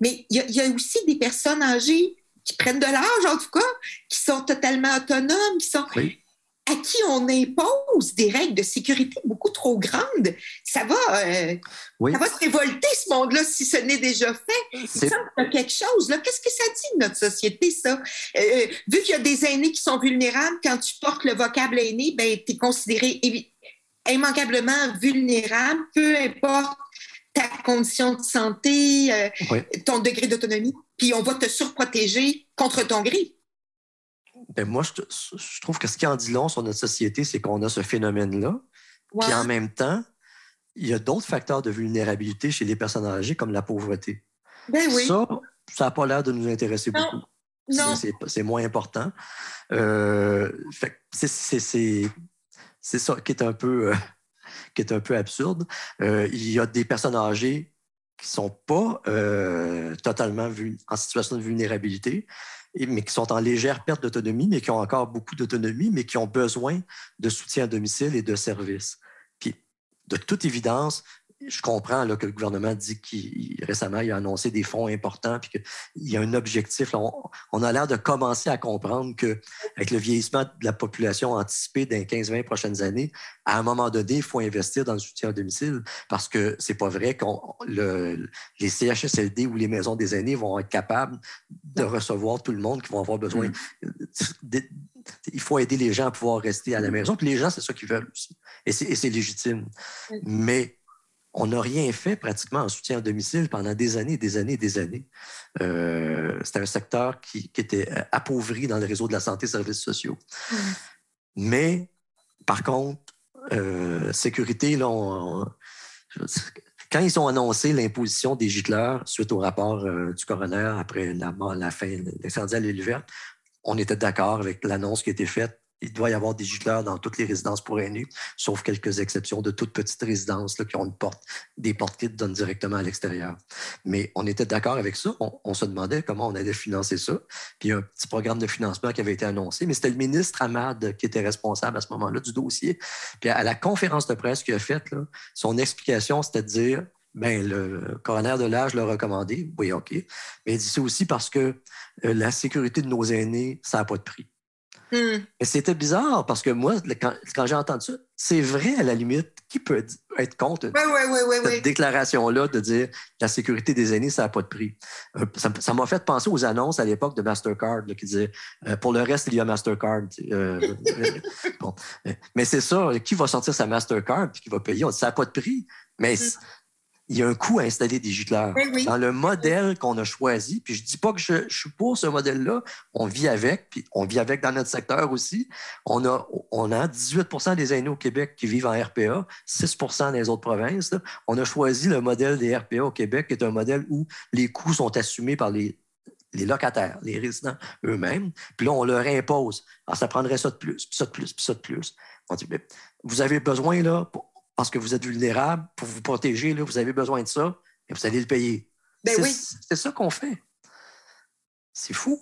mais il y, a aussi des personnes âgées qui prennent de l'âge, en tout cas, qui sont totalement autonomes, qui sont à qui on impose des règles de sécurité beaucoup trop grandes, ça va, euh, ça va se révolter, ce monde-là, si ce n'est déjà fait. Il semble qu'il y a quelque chose. Là. Qu'est-ce que ça dit de notre société, ça? Euh, euh, vu qu'il y a des aînés qui sont vulnérables, quand tu portes le vocable aîné, ben, tu es considéré immanquablement vulnérable, peu importe ta condition de santé, ton degré d'autonomie, puis on va te surprotéger contre ton gré. Ben moi, je, trouve que ce qui en dit long sur notre société, c'est qu'on a ce phénomène-là. Puis en même temps, il y a d'autres facteurs de vulnérabilité chez les personnes âgées, comme la pauvreté. Ben oui. Ça, ça n'a pas l'air de nous intéresser beaucoup. C'est moins important. Euh, c'est ça qui est un peu, euh, qui est un peu absurde. Euh, il y a des personnes âgées qui ne sont pas totalement en situation de vulnérabilité, mais qui sont en légère perte d'autonomie, mais qui ont encore beaucoup d'autonomie, mais qui ont besoin de soutien à domicile et de services. Puis, de toute évidence, je comprends là, que le gouvernement dit qu'il récemment il a annoncé des fonds importants puis qu'il y a un objectif. on, a l'air de commencer à comprendre qu'avec le vieillissement de la population anticipée dans les 15-20 prochaines années, à un moment donné, il faut investir dans le soutien à domicile parce que c'est pas vrai que les CHSLD ou les maisons des aînés vont être capables de recevoir tout le monde qui vont avoir besoin. Mm. il faut aider les gens à pouvoir rester à la maison. Puis les gens, c'est ça qu'ils veulent aussi. Et c'est légitime. Mais on n'a rien fait pratiquement en soutien à domicile pendant des années, des années, des années. Euh, C'était un secteur qui, était euh, appauvri dans le réseau de la santé et services sociaux. Mm. Mais, par contre, euh, sécurité, là, quand ils ont annoncé l'imposition des gicleurs suite au rapport du coroner après la, la fin de l'incendie à l'île verte, on était d'accord avec l'annonce qui a été faite il doit y avoir des gicleurs dans toutes les résidences pour aînés, sauf quelques exceptions de toutes petites résidences qui ont une porte, des portes qui donnent directement à l'extérieur. Mais on était d'accord avec ça. On, se demandait comment on allait financer ça. Puis il y a un petit programme de financement qui avait été annoncé, mais c'était le ministre Ahmad qui était responsable à ce moment-là du dossier. Puis à la conférence de presse qu'il a faite, son explication, c'était de dire ben, le coroner de l'âge l'a recommandé. Oui, OK. Mais il dit ça aussi parce que euh, la sécurité de nos aînés, ça n'a pas de prix. Et c'était bizarre parce que moi, quand, j'ai entendu ça, c'est vrai à la limite, qui peut être contre cette déclaration-là de dire la sécurité des aînés, ça n'a pas de prix. Euh, ça m'a fait penser aux annonces à l'époque de Mastercard qui disaient euh, pour le reste, il y a Mastercard. Euh, Mais c'est ça, qui va sortir sa Mastercard et qui va payer? ça n'a pas de prix. Mais hmm il y a un coût à installer des gicleurs. Dans le modèle qu'on a choisi, puis je ne dis pas que je, suis pour ce modèle-là, on vit avec, puis on vit avec dans notre secteur aussi. On a, on a 18% des aînés au Québec qui vivent en RPA, 6 dans les autres provinces. On a choisi le modèle des RPA au Québec, qui est un modèle où les coûts sont assumés par les, les locataires, les résidents eux-mêmes. Puis là, on leur impose. Alors, ça prendrait ça de plus, puis ça de plus, puis ça de plus. On dit, vous avez besoin, là, pour, parce que vous êtes vulnérable, pour vous protéger, là, vous avez besoin de ça, et vous allez le payer. Ben oui. C'est ça qu'on fait. C'est fou.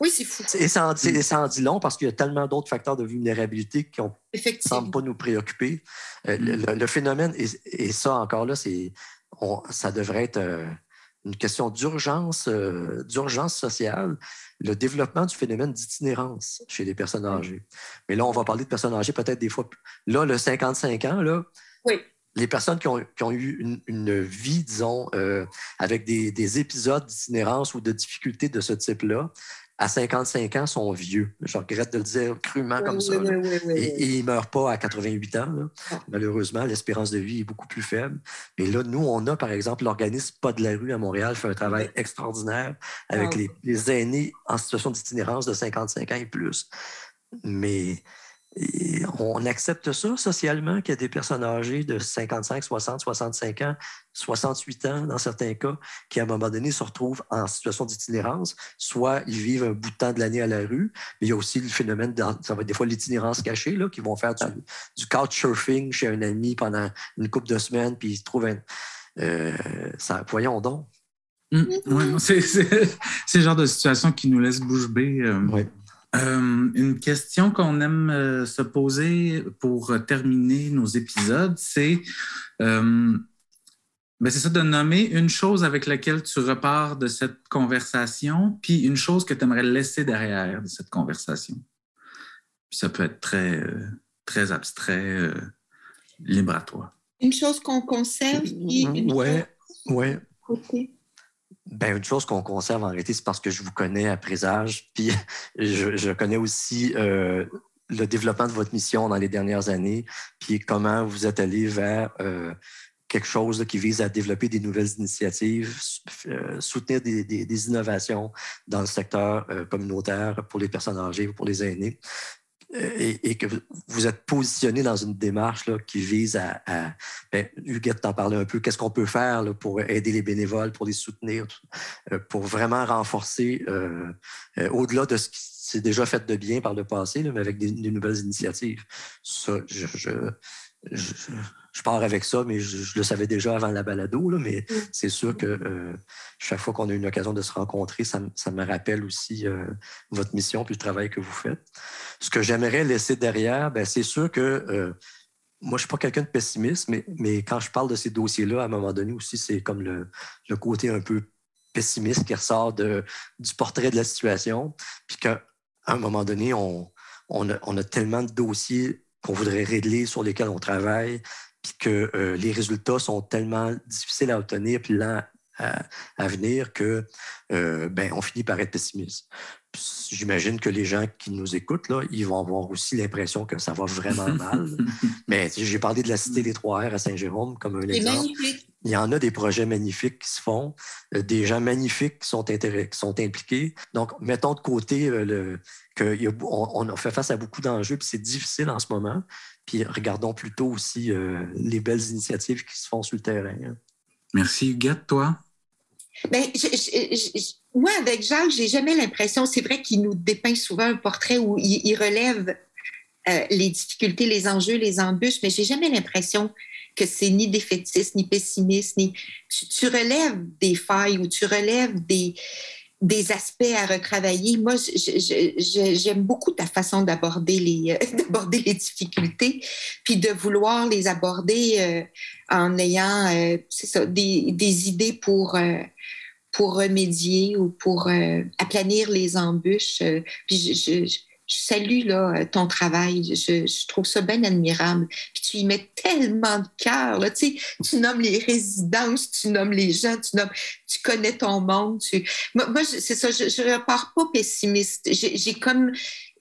Oui, c'est fou. Et ça, en, dit long parce qu'il y a tellement d'autres facteurs de vulnérabilité qui ne semblent pas nous préoccuper. Euh, le, phénomène, et, ça encore là, c'est, ça devrait être euh, une question d'urgence, euh, d'urgence sociale, le développement du phénomène d'itinérance chez les personnes âgées. Mais là, on va parler de personnes âgées peut-être des fois. Là, le 55 ans, là, les personnes qui ont, eu une, vie, disons, euh, avec des, des épisodes d'itinérance ou de difficultés de ce type-là, à 55 ans sont vieux. Je regrette de le dire crûment comme ça. et, ils ne meurent pas à 88 ans. Malheureusement, l'espérance de vie est beaucoup plus faible. Mais là, nous, on a, par exemple, l'organisme Pas de la rue à Montréal fait un travail extraordinaire avec les, les, aînés en situation d'itinérance de 55 ans et plus. Mais on accepte ça socialement qu'il y a des personnes âgées de 55, 60, 65 ans, 68 ans dans certains cas, qui à un moment donné se retrouvent en situation d'itinérance. Soit ils vivent un bout de temps de l'année à la rue, mais il y a aussi le phénomène, ça va être des fois l'itinérance cachée, là, qui vont faire du, du couchsurfing chez un ami pendant une couple de semaines, puis ils se trouvent un, euh, ça, voyons donc. Mmh. c'est le genre de situation qui nous laisse bouche bée. Euh, euh, une question qu'on aime euh, se poser pour terminer nos épisodes, c'est euh, ben, c'est ça de nommer une chose avec laquelle tu repars de cette conversation, puis une chose que tu aimerais laisser derrière de cette conversation. Puis ça peut être très, très abstrait, libre à toi. Une chose qu'on conserve. Oui, ouais, ouais. Ben, une chose qu'on conserve en réalité, c'est parce que je vous connais à présage, puis je, connais aussi euh, le développement de votre mission dans les dernières années, puis comment vous êtes allé vers euh, quelque chose qui vise à développer des nouvelles initiatives, euh, soutenir des, innovations dans le secteur communautaire pour les personnes âgées ou pour les aînés. Et, que vous êtes positionné dans une démarche là, qui vise à. ben, Huguette t'en parlait un peu. Qu'est-ce qu'on peut faire là, pour aider les bénévoles, pour les soutenir, pour vraiment renforcer, au-delà de ce qui s'est déjà fait de bien par le passé, mais avec des, nouvelles initiatives. Ça, je, je, pars avec ça, mais je, le savais déjà avant la balado, là, mais mm. c'est sûr que euh, chaque fois qu'on a une occasion de se rencontrer, ça, me rappelle aussi euh, votre mission puis le travail que vous faites. Ce que j'aimerais laisser derrière, ben, c'est sûr que euh, moi, je ne suis pas quelqu'un de pessimiste, mais, mais, quand je parle de ces dossiers-là, à un moment donné aussi, c'est comme le, le, côté un peu pessimiste qui ressort de, du portrait de la situation, puis qu'à un moment donné, on, on, a, on a tellement de dossiers qu'on voudrait régler, sur lesquels on travaille, puis que euh, les résultats sont tellement difficiles à obtenir, puis lents à, venir, que euh, ben, on finit par être pessimiste. J'imagine que les gens qui nous écoutent, là, ils vont avoir aussi l'impression que ça va vraiment mal. Mais j'ai parlé de la Cité des Trois R à Saint-Jérôme comme un exemple. Il y en a des projets magnifiques qui se font, euh, des gens magnifiques qui sont, sont impliqués. Donc, mettons de côté euh, le, qu'on on a fait face à beaucoup d'enjeux, puis c'est difficile en ce moment. Puis regardons plutôt aussi euh, les belles initiatives qui se font sur le terrain. Hein. Merci. Huguette, toi? Bien, moi, avec Jacques, j'ai jamais l'impression, c'est vrai qu'il nous dépeint souvent un portrait où il, relève les difficultés, les enjeux, les embûches, mais j'ai jamais l'impression que c'est ni défaitiste, ni pessimiste, ni tu, relèves des failles ou tu relèves des, des aspects à retravailler. Moi, j'aime beaucoup ta façon d'aborder les, d'aborder les difficultés, puis de vouloir les aborder euh, en ayant, euh, ça, des, des, idées pour, euh, pour remédier ou pour aplanir les embûches. puis je salue là, ton travail. Je, trouve ça bien admirable. Puis tu y mets tellement de cœur. Tu, nommes les résidences, tu nommes les gens, tu, nommes, tu connais ton monde. Moi, c'est ça, je ne repars pas pessimiste. J'ai comme,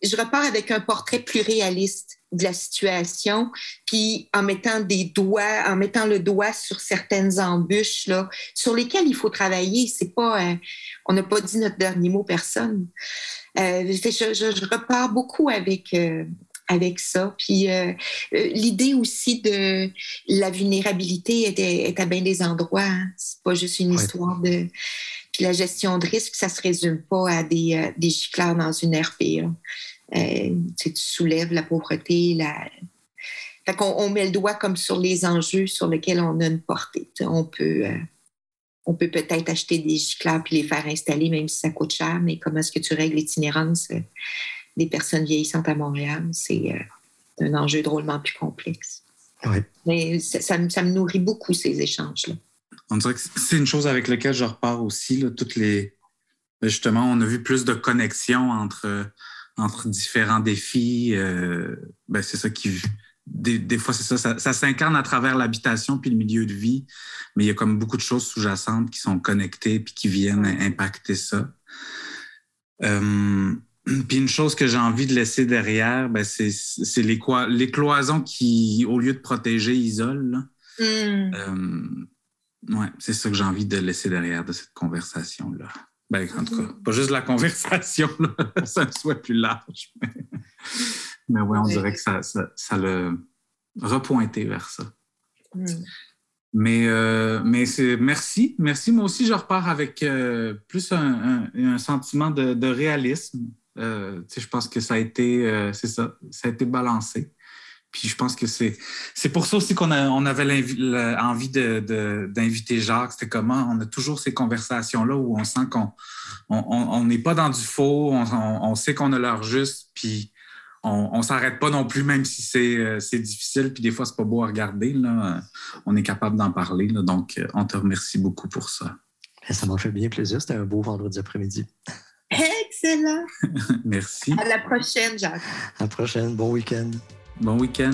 je repars avec un portrait plus réaliste de la situation, puis en mettant des doigts, en mettant le doigt sur certaines embûches là, sur lesquelles il faut travailler. C'est pas, euh, on n'a pas dit notre dernier mot personne. Euh, je, repars beaucoup avec, euh, avec ça. Puis euh, l'idée aussi de la vulnérabilité est, à bien des endroits. Hein. C'est pas juste une histoire de. Puis la gestion de risque, ça se résume pas à des, des gicleurs dans une RP. tu soulèves la pauvreté, la. Fait qu'on on met le doigt comme sur les enjeux sur lesquels on a une portée. On peut on peut peut-être acheter des gicleurs puis les faire installer, même si ça coûte cher, mais comment est-ce que tu règles l'itinérance euh, des personnes vieillissantes à Montréal? C'est euh, un enjeu drôlement plus complexe. Mais ça, me nourrit beaucoup, ces échanges-là. On dirait que c'est une chose avec laquelle je repars aussi, là, toutes les... Ben, justement, on a vu plus de connexions entre, entre différents défis. Euh, ben, c'est ça qui des, fois, c'est ça, ça, s'incarne à travers l'habitation puis le milieu de vie, mais il y a comme beaucoup de choses sous-jacentes qui sont connectées puis qui viennent impacter ça. Euh, puis une chose que j'ai envie de laisser derrière, ben c'est, les, les, cloisons qui, au lieu de protéger, isolent. Mm. Euh, ouais, c'est ça que j'ai envie de laisser derrière de cette conversation-là. Ben, en tout cas, mm. pas juste la conversation, là, ça soit plus large. Mais oui, on dirait que ça, ça, l'a repointé vers ça. Hmm. Mais, euh, mais c'est merci. Merci. Moi aussi, je repars avec euh, plus un, un, sentiment de, de réalisme. Euh, je pense que ça a été, c'est ça, ça a été balancé. Puis je pense que c'est, c'est pour ça aussi qu'on a, on avait envie de, d'inviter Jacques. C'était comment? On a toujours ces conversations-là où on sent qu'on on n'est pas dans du faux, on, on sait qu'on a l'heure juste, puis on, ne s'arrête pas non plus, même si euh, c'est difficile, puis des fois, c'est pas beau à regarder. Là. On est capable d'en parler. Là, donc, euh, on te remercie beaucoup pour ça. Ça m'a fait bien plaisir. C'était un beau vendredi après-midi. Excellent. Merci. À la prochaine, Jacques. À la prochaine. Bon week-end. Bon week-end.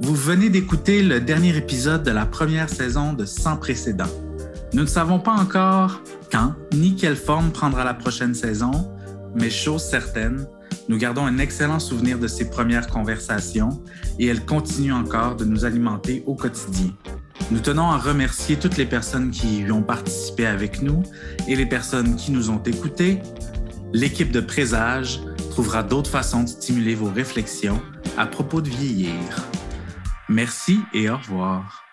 Vous venez d'écouter le dernier épisode de la première saison de Sans précédent. Nous ne savons pas encore quand ni quelle forme prendra la prochaine saison, mais chose certaine, nous gardons un excellent souvenir de ces premières conversations et elles continuent encore de nous alimenter au quotidien. Nous tenons à remercier toutes les personnes qui y ont participé avec nous et les personnes qui nous ont écoutés. L'équipe de Présage trouvera d'autres façons de stimuler vos réflexions à propos de vieillir. Merci et au revoir.